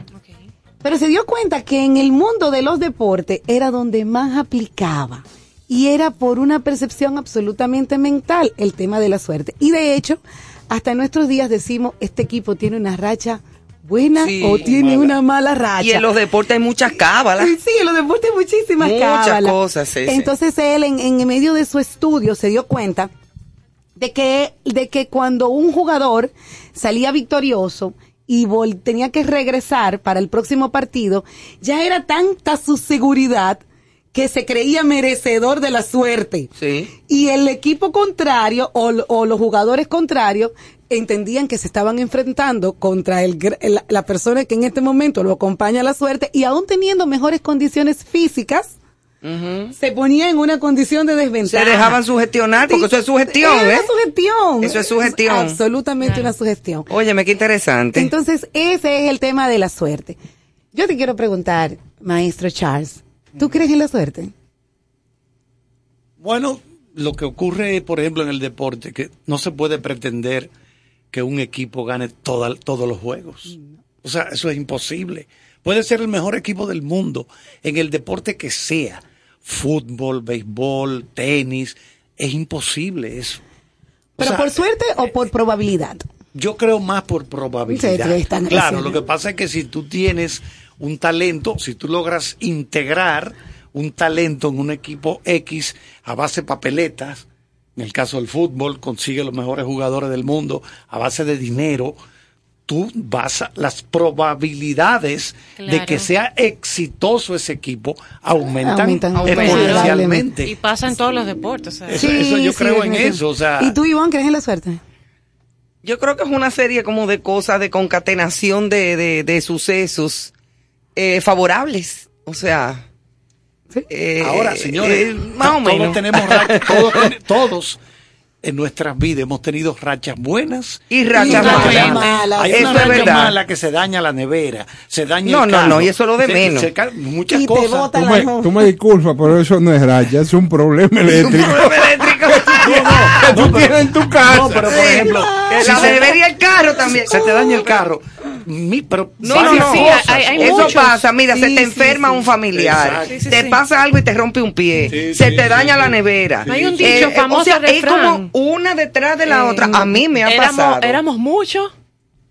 Pero se dio cuenta que en el mundo de los deportes era donde más aplicaba y era por una percepción absolutamente mental el tema de la suerte. Y de hecho, hasta nuestros días decimos, este equipo tiene una racha buena Sí. o tiene una mala racha. Y en los deportes hay muchas cábalas. (laughs) Sí, en los deportes hay muchísimas Muchas cábalas. cosas, sí, sí. Entonces él, en, en medio de su estudio, se dio cuenta de que, de que cuando un jugador salía victorioso y vol- tenía que regresar para el próximo partido, ya era tanta su seguridad que se creía merecedor de la suerte. Sí. Y el equipo contrario o, o los jugadores contrarios entendían que se estaban enfrentando contra el, el- la persona que en este momento lo acompaña a la suerte y aún teniendo mejores condiciones físicas, se ponía en una condición de desventaja. Se dejaban sugestionar, porque eso es sugestión, Era ¿eh? sugestión. Eso es sugestión. absolutamente una sugestión. Óyeme, qué interesante. Entonces, ese es el tema de la suerte. Yo te quiero preguntar, maestro Charles, ¿tú crees en la suerte? Bueno, lo que ocurre, por ejemplo, en el deporte, que no se puede pretender que un equipo gane toda- todos los juegos. O sea, eso es imposible. Puede ser el mejor equipo del mundo en el deporte que sea. Fútbol, béisbol, tenis. Es imposible eso. O ¿Pero sea, por suerte o por probabilidad? yo creo más por probabilidad. Sí, Claro, lo que pasa es que si tú tienes un talento, si tú logras integrar un talento en un equipo X a base de papeletas, en el caso del fútbol, consigue los mejores jugadores del mundo a base de dinero, tú vas a, las probabilidades de que sea exitoso ese equipo aumentan, Aumentan exponencialmente. Y pasa en todos los deportes. o sea. Eso- eso yo creo en eso, o sea- ¿Y tú, Iván, crees en la suerte? Yo creo que es una serie como de cosas de concatenación de, de, de sucesos eh, favorables. O sea, eh, Ahora, señores, eh, más o todos menos. tenemos rachas, todos, todos en nuestras vidas hemos tenido rachas buenas Y rachas malas. Hay Eso una es racha verdad. mala que se daña la nevera, se daña No, el no, carro. no, y eso es lo de se- menos. se muchas Y te cosas. bota Tú la me, tú me disculpas, pero eso no es raya, es un problema (laughs) eléctrico. (laughs) que tú tienes en tu casa. No, pero por ejemplo, Eh, si la se- debería el carro también. se te daña el carro. Mi, pero No, no, no. hay- hay Eso muchos. pasa, mira, se Sí, te sí, enferma sí. un familiar. Sí, sí, te sí. pasa algo y te rompe un pie, Sí, se sí, te sí, daña sí. la nevera. Hay un Eh, dicho eh, famoso o sea, es como una detrás de la Eh, otra. A mí me ha éramos, pasado. éramos muchos.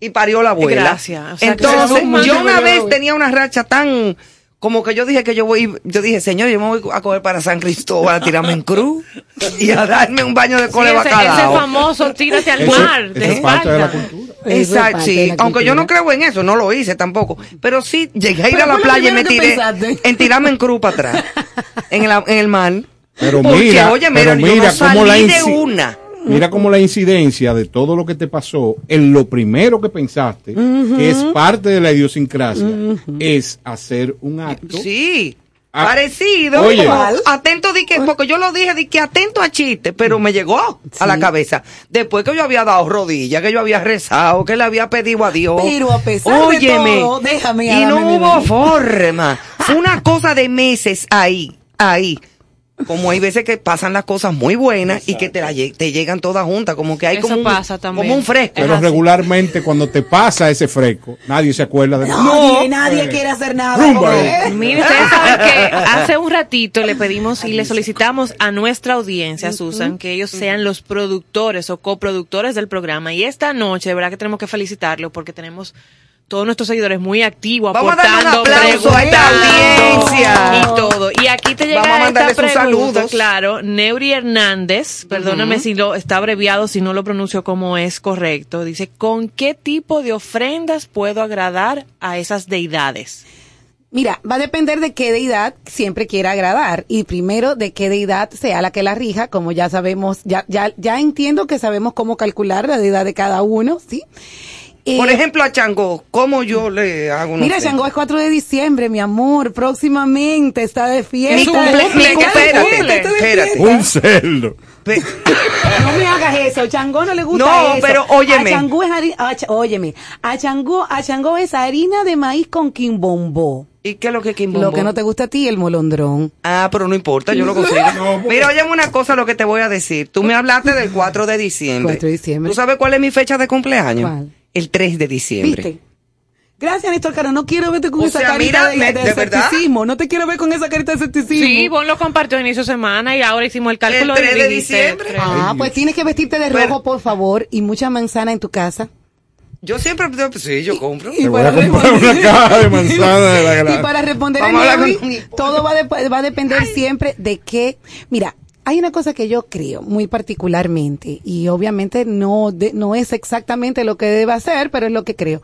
y parió la abuela. Gracias. O sea, que Entonces, yo una vez tenía una racha tan como que yo dije que yo voy, yo dije, señor, yo me voy a coger para San Cristóbal a tirarme en cruz y a darme un baño de Sí, cole ese, ese bacalao. famoso tírate al Eso- mar, eso de es parte de la espalda. cultura. Eso es Exacto, sí. la Aunque yo no creo en eso, no lo hice tampoco. Pero sí, llegué a ir Pero a la playa y me tiré pensaste. en tirarme en cruz para atrás. En el, en el mar. Pero Porque, mira, oye, pero mira, yo mira no cómo la salí de una. Mira cómo la incidencia de todo lo que te pasó en lo primero que pensaste, que es parte de la idiosincrasia, es hacer un acto. Sí. Parecido. oye. como atento di que, porque yo lo dije di que atento a chiste, pero me llegó a la cabeza. Después que yo había dado rodillas, que yo había rezado, que le había pedido a Dios. Pero a pesar de todo, déjame Y no hubo forma. Fue una cosa de meses ahí, ahí. Como hay veces que pasan las cosas muy buenas y que te, la te llegan todas juntas, como que hay Eso como un, pasa también. como un fresco. Pero regularmente cuando te pasa ese fresco, nadie se acuerda de Nadie, nadie quiere hacer nada. ¿eh? (laughs) Mire, ustedes saben que hace un ratito le pedimos y le solicitamos a nuestra audiencia, Susan, que ellos sean los productores o coproductores del programa. Y esta noche, de verdad que tenemos que felicitarlos porque tenemos todos nuestros seguidores muy activos, Vamos a darle un aportando, a esta preguntando audiencia. y todo. Y aquí te llega Vamos a esta sus pregunta, saludos. claro, Neuri Hernández, perdóname si lo está abreviado, si no lo pronuncio como es correcto, dice, ¿con qué tipo de ofrendas puedo agradar a esas deidades? Mira, va a depender de qué deidad siempre quiera agradar y primero de qué deidad sea la que la rija, como ya sabemos, ya ya ya entiendo que sabemos cómo calcular la deidad de cada uno, ¿sí? Eh, Por ejemplo, a Chango, ¿cómo yo le hago una Mira, ofrenda? Chango es 4 de diciembre, mi amor, próximamente está de fiesta. Mi cumple- cumple- espérate, está de espérate. fiesta. Un cerdo. No me hagas eso, Changó no le gusta No, eso. pero óyeme. A Changó es harina, a óyeme, a Changó, a Changó es harina de maíz con quimbombó. ¿Y qué es lo que es quimbombo? Lo que no te gusta a ti, el molondrón. Ah, pero no importa, yo lo consigo. (laughs) Mira, óyeme una cosa lo que te voy a decir. Tú me hablaste del 4 de diciembre. 4 de diciembre. ¿Tú sabes cuál es mi fecha de cumpleaños? ¿Cuál? El 3 de diciembre. ¿Viste? Gracias, Néstor Caro. No quiero verte con O esa sea, carita mira, de, de ¿de verdad? escepticismo. No te quiero ver con esa carita de escepticismo. Sí, vos lo compartió a inicio de semana y ahora hicimos el cálculo El 3 de diciembre. Ah, pues tienes que vestirte de Pero- rojo, por favor, y mucha manzana en tu casa. Yo siempre, sí, yo compro. Te voy a comprar una caja de manzana de la (laughs) Y para responder Vamos a con- todo va, de- va a depender siempre de qué. Mira, hay una cosa que yo creo muy particularmente y obviamente no de- no es exactamente lo que debe hacer, pero es lo que creo.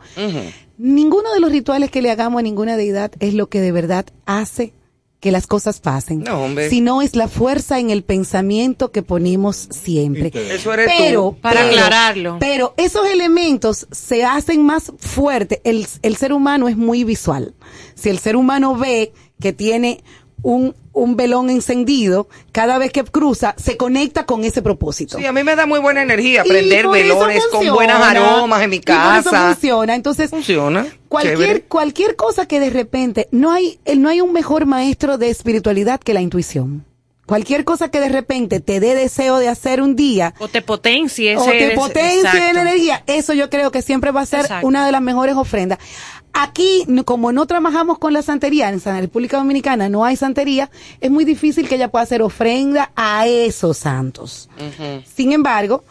Ninguno de los rituales que le hagamos a ninguna deidad es lo que de verdad hace que las cosas pasen, No, hombre. sino es la fuerza en el pensamiento que ponemos siempre. Eso eres Pero, tú. Para pero- aclararlo. Pero esos elementos se hacen más fuertes. El, el ser humano es muy visual. Si el ser humano ve que tiene un, un velón encendido, cada vez que cruza, se conecta con ese propósito. Sí, a mí me da muy buena energía prender velones con buenas aromas en mi Y por eso casa. funciona. Entonces, Funciona. Cualquier, Chévere. cualquier cosa que de repente, no hay, el- no hay un mejor maestro de espiritualidad que la intuición. Cualquier cosa que de repente te dé deseo de hacer un día, O te potencie ese o te exacto. la energía, eso yo creo que siempre va a ser Exacto. una de las mejores ofrendas. Aquí, como no trabajamos con la santería, en la República Dominicana no hay santería, es muy difícil que ella pueda hacer ofrenda a esos santos. Sin embargo,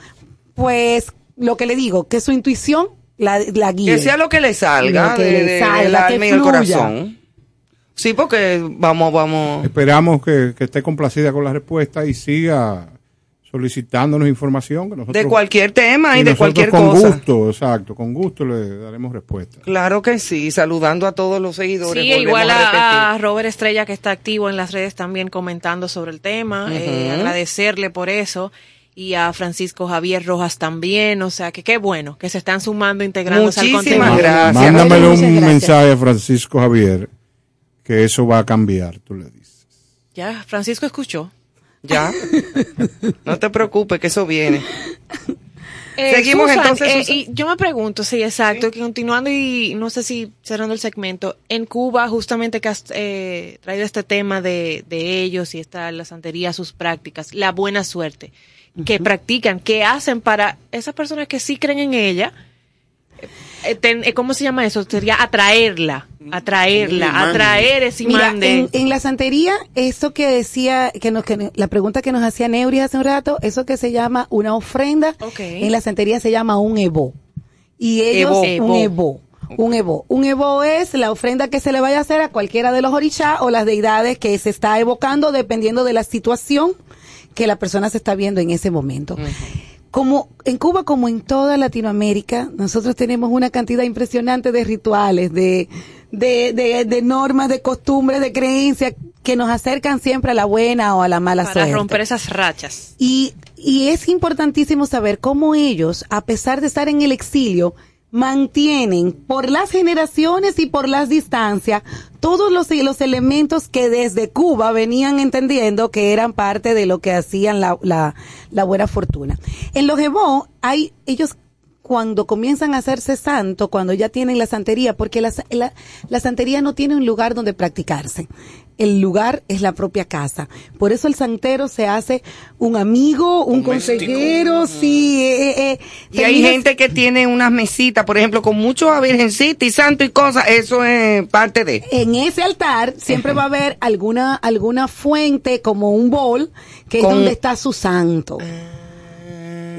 pues lo que le digo, que su intuición la, la guíe. Que sea lo que le salga, Lo que de- le de- salga, que alma y el fluya. corazón. Sí, porque vamos, vamos. Esperamos que, que esté complacida con la respuesta y siga solicitándonos información. Que nosotros, De cualquier tema y, y de cualquier con cosa. gusto, exacto, con gusto le daremos respuesta. Claro que sí, saludando a todos los seguidores. Sí, igual a Robert Estrella que está activo en las redes también comentando sobre el tema, eh, agradecerle por eso y a Francisco Javier Rojas también, o sea que qué bueno que se están sumando, integrándose al Muchísimas contenido. gracias. Mándamele un gracias. mensaje a Francisco Javier que eso va a cambiar, tú le dices. Ya, Francisco escuchó. Ya. (laughs) no te preocupes, que eso viene. Eh, Seguimos Susan, entonces. eh, y yo me pregunto, sí, exacto, que continuando y no sé si cerrando el segmento, en Cuba justamente que has eh, traído este tema de, de ellos y esta la santería, sus prácticas, la buena suerte, que practican, que hacen para esas personas que sí creen en ella, ¿cómo se llama eso? Sería atraerla, atraerla, imán. atraer ese Mira, imán de... en, en la santería, eso que decía, que nos, que la pregunta que nos hacía Neuri hace un rato, eso que se llama una ofrenda, en la santería se llama un evo. Y ellos, Evo. un evo. Un evo. Un evo es la ofrenda que se le vaya a hacer a cualquiera de los orishá o las deidades que se está evocando dependiendo de la situación que la persona se está viendo en ese momento. Como en Cuba, como en toda Latinoamérica, nosotros tenemos una cantidad impresionante de rituales, de, de, de, de normas, de costumbres, de creencias que nos acercan siempre a la buena o a la mala para suerte. romper esas rachas. Y, y es importantísimo saber cómo ellos, a pesar de estar en el exilio, mantienen por las generaciones y por las distancias todos los, los elementos que desde Cuba venían entendiendo que eran parte de lo que hacían la, la, la buena fortuna. En los Ebó hay, ellos cuando comienzan a hacerse santo, cuando ya tienen la santería, porque la, la, la santería no tiene un lugar donde practicarse. El lugar es la propia casa. Por eso el santero se hace un amigo, un consejero, sí. eh, eh, eh, Y hay gente que tiene unas mesitas, por ejemplo, con mucho a virgencita y santo y cosas. Eso es parte de. en ese altar siempre va a haber alguna alguna fuente como un bol que Con- es donde está su santo.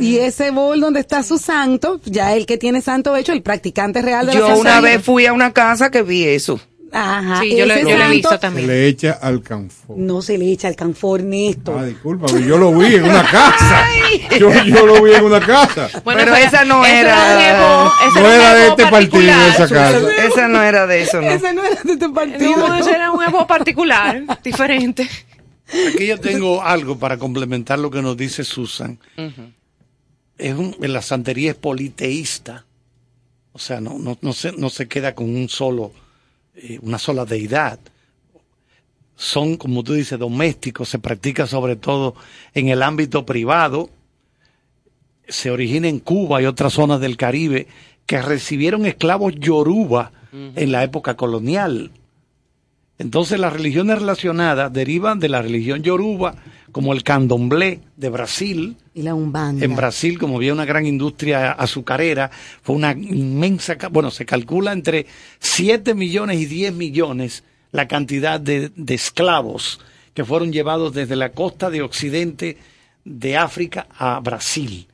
Y ese bol donde está su santo, ya el que tiene santo hecho, el practicante real de la Yo una vez fui a una casa que vi eso. Ajá, Sí, yo lo- ese yo lo he visto Se también. le echa al canfor. No se le echa el canfor, Néstor. Ah, disculpa, yo lo vi en una casa. Yo, yo lo vi en una casa. Bueno, Pero fue- esa no era- eso No era de este partido particular. esa casa. Esa no era de eso, ¿no? Ese no era de este partido. No, ese era un evo particular, diferente. Aquí yo tengo algo para complementar lo que nos dice Susan. Es un, la santería es politeísta. O sea, no, no, no, se, no se queda con un solo, eh, una sola deidad. Son, como tú dices, domésticos, se practica sobre todo en el ámbito privado. Se origina en Cuba y otras zonas del Caribe que recibieron esclavos yoruba en la época colonial. Entonces las religiones relacionadas derivan de la religión yoruba, como el candomblé de Brasil. Y la umbanda. En Brasil, como había una gran industria azucarera, fue una inmensa, bueno, se calcula entre 7 millones y 10 millones la cantidad de, de esclavos que fueron llevados desde la costa de occidente de África a Brasil.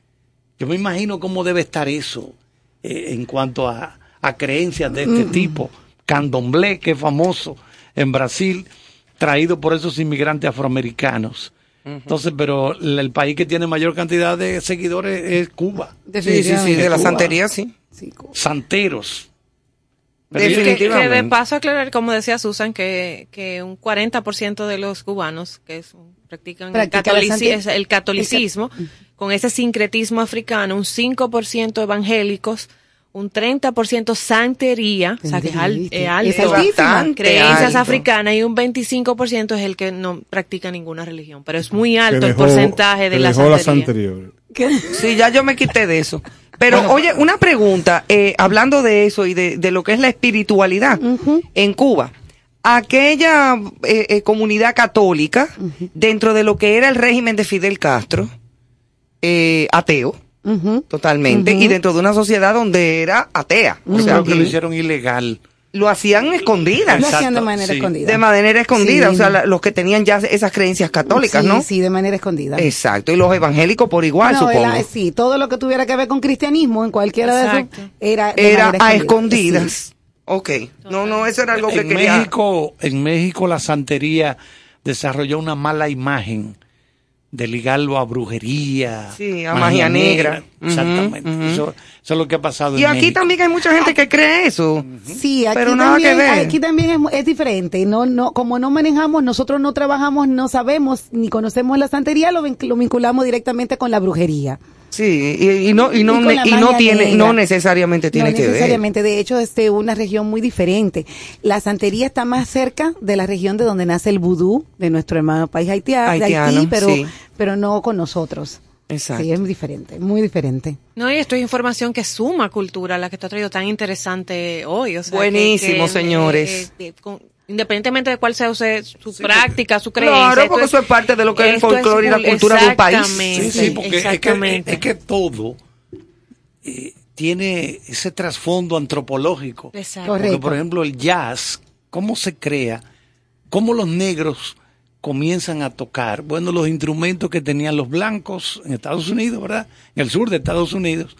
Yo me imagino cómo debe estar eso eh, en cuanto a, a creencias de este tipo. Candomblé, que es famoso en Brasil, traído por esos inmigrantes afroamericanos. Entonces, pero el, país que tiene mayor cantidad de seguidores es Cuba. Sí, sí, sí, de la santería, sí. Santeros. Que, que Definitivamente. de paso aclarar, como decía Susan, que, que un 40% de los cubanos que es- practican el, Practica catolici- el catolicismo, con ese sincretismo africano, un 5% evangélicos, un 30% santería, o sea que es, al- es alto, Es altísima. Bastante creencias alto. africanas y un 25% es el que no practica ninguna religión, pero es muy alto el porcentaje de la dejó las santería. anteriores. (laughs) Sí, ya yo me quité de eso. Pero oye, una pregunta, eh, hablando de eso y de, de lo que es la espiritualidad en Cuba. Aquella eh, eh, comunidad católica, dentro de lo que era el régimen de Fidel Castro, eh, ateo, totalmente, Ujú. y dentro de una sociedad donde era atea. O Yo sea, creo que lo hicieron ilegal. lo hacían escondidas. Lo hacían de manera sí. escondida. De manera escondida, Sí. o sea, la- los que tenían ya esas creencias católicas, sí, ¿no? Sí, de manera escondida. Exacto, y los evangélicos por igual, No, supongo. era- sí, todo lo que tuviera que ver con cristianismo en cualquiera de Exacto. esos era, de Era a escondida. escondidas. Sí. Ok, no, no, eso era algo que en quería. México, en México la santería desarrolló una mala imagen de ligarlo a brujería, Sí, a magia negra. Exactamente. Eso, eso es lo que ha pasado Y en aquí México. también hay mucha gente que cree eso. Sí, aquí Pero nada también, que ver. aquí también es, mu- es diferente. No, no, como no manejamos, nosotros no trabajamos, no sabemos ni conocemos la santería, lo vinculamos directamente con la brujería. Sí, y, y no y no Y no tiene negra. no necesariamente tiene no que ver. necesariamente, de hecho es de una región muy diferente. La santería está más cerca de la región de donde nace el vudú de nuestro hermano país haitia- de Haitiano, Haití, pero, sí. pero no con nosotros. Exacto. Sí, es muy diferente, muy diferente. No, y esto es información que suma cultura, la que te ha traído tan interesante hoy. O sea, Buenísimo, que- que, señores. eh, eh, con- independientemente de cuál sea su práctica, su creencia. Claro, esto porque eso es parte de lo que es el folclore y la cul- cultura de un país. Exactamente, Sí, sí, porque es que, exactamente. es que todo eh, tiene ese trasfondo antropológico. Exacto. Porque, por ejemplo, el jazz, ¿cómo se crea? ¿Cómo los negros comienzan a tocar? Bueno, los instrumentos que tenían los blancos en Estados Unidos, ¿verdad? En el sur de Estados Unidos,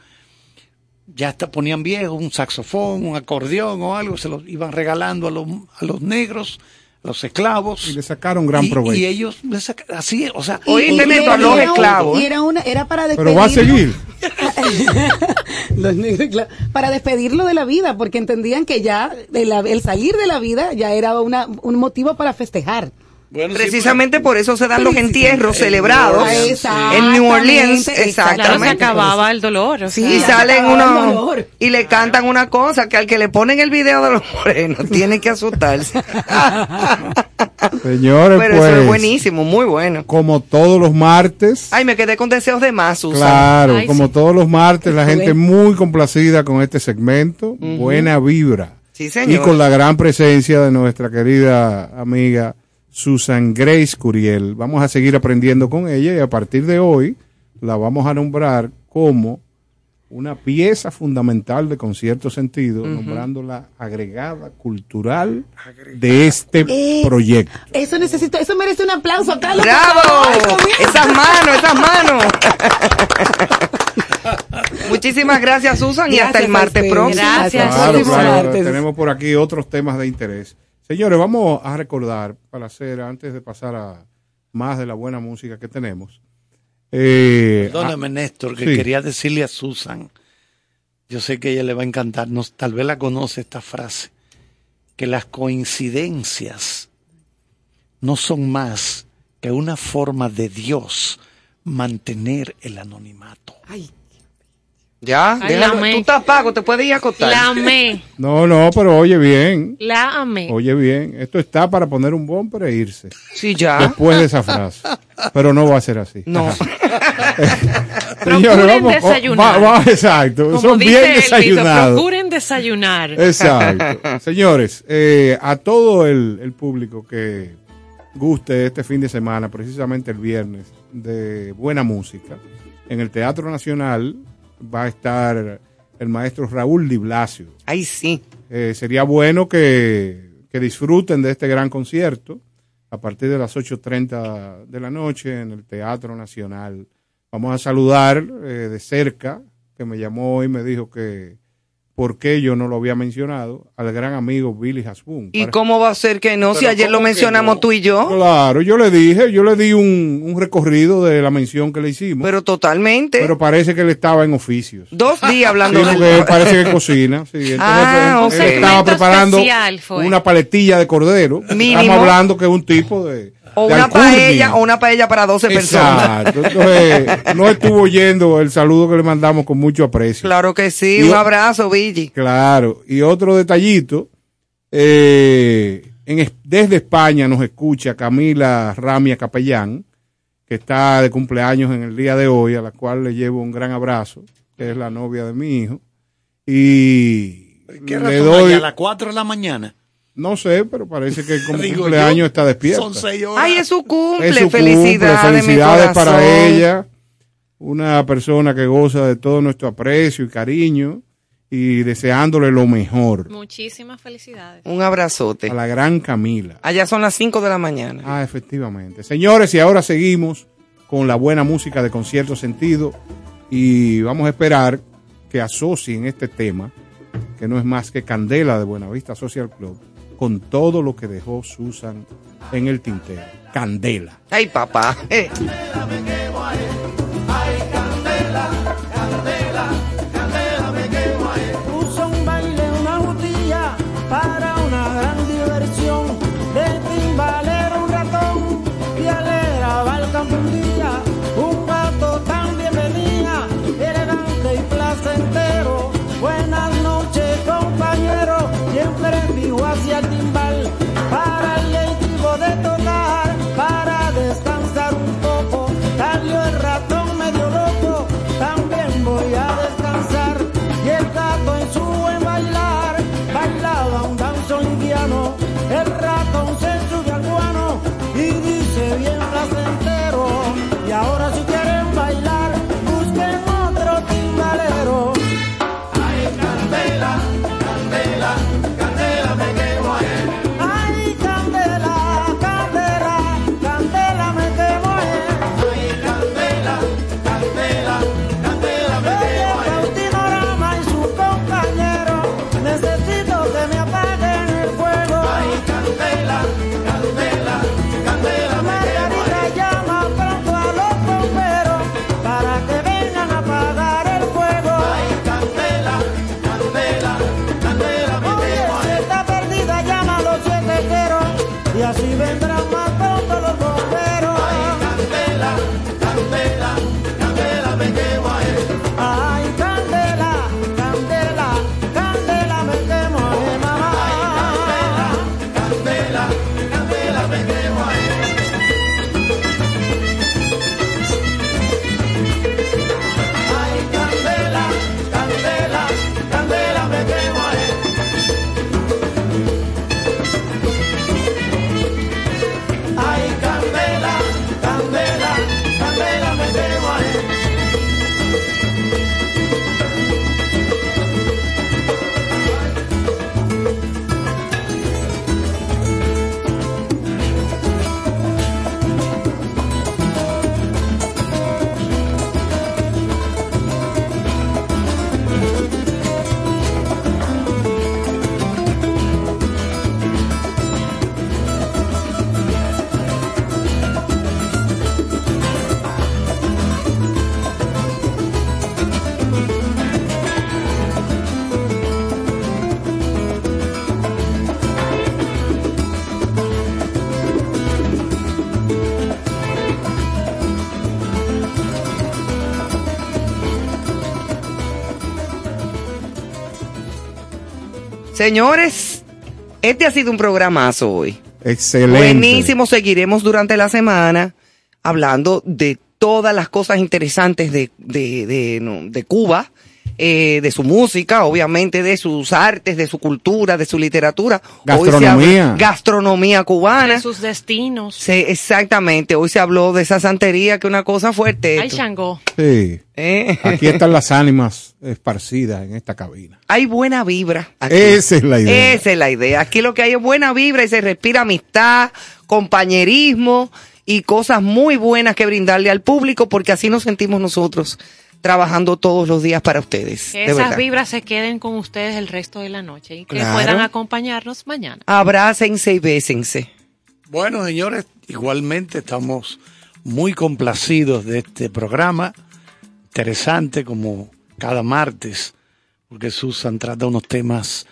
ya hasta ponían viejos, un saxofón, un acordeón o algo, se los iban regalando a los, a los negros, a los esclavos. Y le sacaron gran Y- provecho. Y, ellos, le así, o sea, Oíste, y- Neto, y- a los esclavos. Y era una, era para Pero despedirlo. va a seguir. (laughs) Los negros, claro, para despedirlo de la vida, porque entendían que ya de la- el salir de la vida ya era una, un motivo para festejar. Precisamente por eso se dan los entierros celebrados en New Orleans, exactamente. Claro, se acababa el dolor. o Sí, sea. y salen dolor. y le cantan una cosa que al que le ponen el video de los morenos (laughs) tiene que asustarse. (laughs) Señores, Pero pues, eso es buenísimo, muy bueno. como todos los martes, Ay, me quedé con deseos de más, Susan. claro, Ay, como sí. todos los martes, la gente muy complacida con este segmento, buena vibra. Sí, señor. Y con la gran presencia de nuestra querida amiga Susan Grace Curiel. Vamos a seguir aprendiendo con ella y a partir de hoy la vamos a nombrar como una pieza fundamental de concierto sentido, nombrándola agregada cultural de este Eh, proyecto. Eso necesito, eso merece un aplauso, Carlos. ¡Bravo! Esas manos, esas manos. (laughs) Muchísimas gracias, Susan, y hasta el martes próximo. Gracias. Claro, claro, martes. tenemos por aquí otros temas de interés. Señores, vamos a recordar, para hacer, antes de pasar a más de la buena música que tenemos. Eh, Perdóname, ah, Néstor, que sí. quería decirle a Susan, yo sé que a ella le va a encantar, no, tal vez la conoce esta frase, que las coincidencias no son más que una forma de Dios mantener el anonimato. Ya, Ay, déjalo. tú estás pago, te puedes ir a acostar. La amé, (laughs) No, no, pero oye bien, la amé. oye bien. Esto está para poner un bumper e irse. Sí, ya. Después de esa frase. Pero no va a ser así. No. (laughs) (laughs) Procuren desayunar. va- va- exacto. Como Son dice bien el desayunados. procuren desayunar. Exacto. Señores, eh, a todo el, el público que guste este fin de semana, precisamente el viernes, de buena música, en el Teatro Nacional va a estar el maestro Raúl Di Blasio. Ay, sí. Eh, sería bueno que, que disfruten de este gran concierto a partir de las 8.30 de la noche en el Teatro Nacional. Vamos a saludar eh, de cerca, que me llamó y me dijo que por qué yo no lo había mencionado, al gran amigo Billy Hasbun. ¿Y cómo va a ser que no? Si ayer lo ¿cómo que mencionamos no? tú y yo. Claro, yo le dije, yo le di un, un recorrido de la mención que le hicimos. Pero totalmente. Pero parece que él estaba en oficios. Dos días hablando Sí, de él parece que cocina. Sí, entonces Ah, él, ok. él estaba preparando una paletilla de cordero. Mínimo. Estamos hablando que es un tipo de. O una paella, o una paella para 12 personas. Exacto. Entonces, no estuvo oyendo el saludo que le mandamos con mucho aprecio. Claro que sí, Y un o- abrazo, Billy. Claro. Y otro detallito. eh, en es- desde España nos escucha Camila Ramia Capellán, que está de cumpleaños en el día de hoy, a la cual le llevo un gran abrazo, que es la novia de mi hijo. Y ¿Qué le razón doy, hay? a las 4 de la mañana? No sé, pero parece que como (laughs) Digo cumpleaños yo, está despierta. Son 6 horas. Ay, es su cumple. Es su cumple, felicidades, mi felicidades para ella, una persona que goza de todo nuestro aprecio y cariño y deseándole lo mejor Muchísimas felicidades. Un abrazote. a la gran Camila. Allá son las 5 de la mañana. Ah, efectivamente. Señores, y ahora seguimos con la buena música de concierto sentido y vamos a esperar que asocien este tema, que no es más que Candela de Buenavista Social Club, con todo lo que dejó Susan en el tintero. Candela. Ay, papá. (laughs) Señores, este ha sido un programazo hoy. Excelente. Buenísimo, seguiremos durante la semana hablando de todas las cosas interesantes de, de, de, de Cuba, eh, de su música, obviamente de sus artes, de su cultura, de su literatura. Hoy se Gastronomía. habla- gastronomía cubana. De sus destinos. Sí, exactamente. Hoy se habló de esa santería, que es una cosa fuerte. Ay, Shango. Sí. Eh. Aquí están las (laughs) ánimas esparcidas en esta cabina. Hay buena vibra. aquí. Esa es la idea. Esa es la idea. Aquí lo que hay es buena vibra y se respira amistad, compañerismo y cosas muy buenas que brindarle al público porque así nos sentimos nosotros trabajando todos los días para ustedes. Que esas verdad. vibras se queden con ustedes el resto de la noche y que Claro. puedan acompañarnos mañana. Abrácense y bésense. Bueno, señores, igualmente estamos muy complacidos de este programa, interesante como cada martes, porque Susan trata unos temas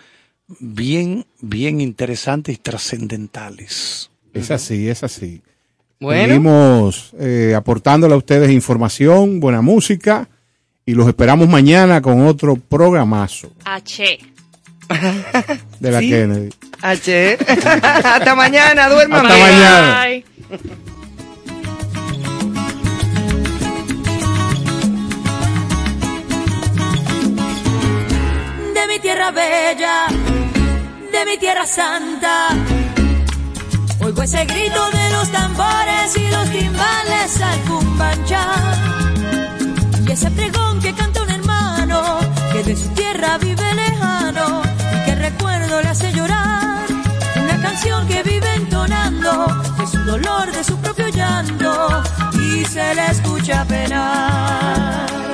bien, bien interesantes y trascendentales. Es así, es así. Bueno. Seguimos eh, aportándole a ustedes información, buena música y los esperamos mañana con otro programazo H. de la Sí. Kennedy. H. (laughs) Hasta mañana, duerman Hasta mañana. Bye. de mi tierra bella, de mi tierra santa. Oigo ese grito de los tambores y los timbales al cumbancha. Ese pregón que canta un hermano que de su tierra vive lejano y que recuerdo le hace llorar. Una canción que vive entonando de su dolor, de su propio llanto y se le escucha penar.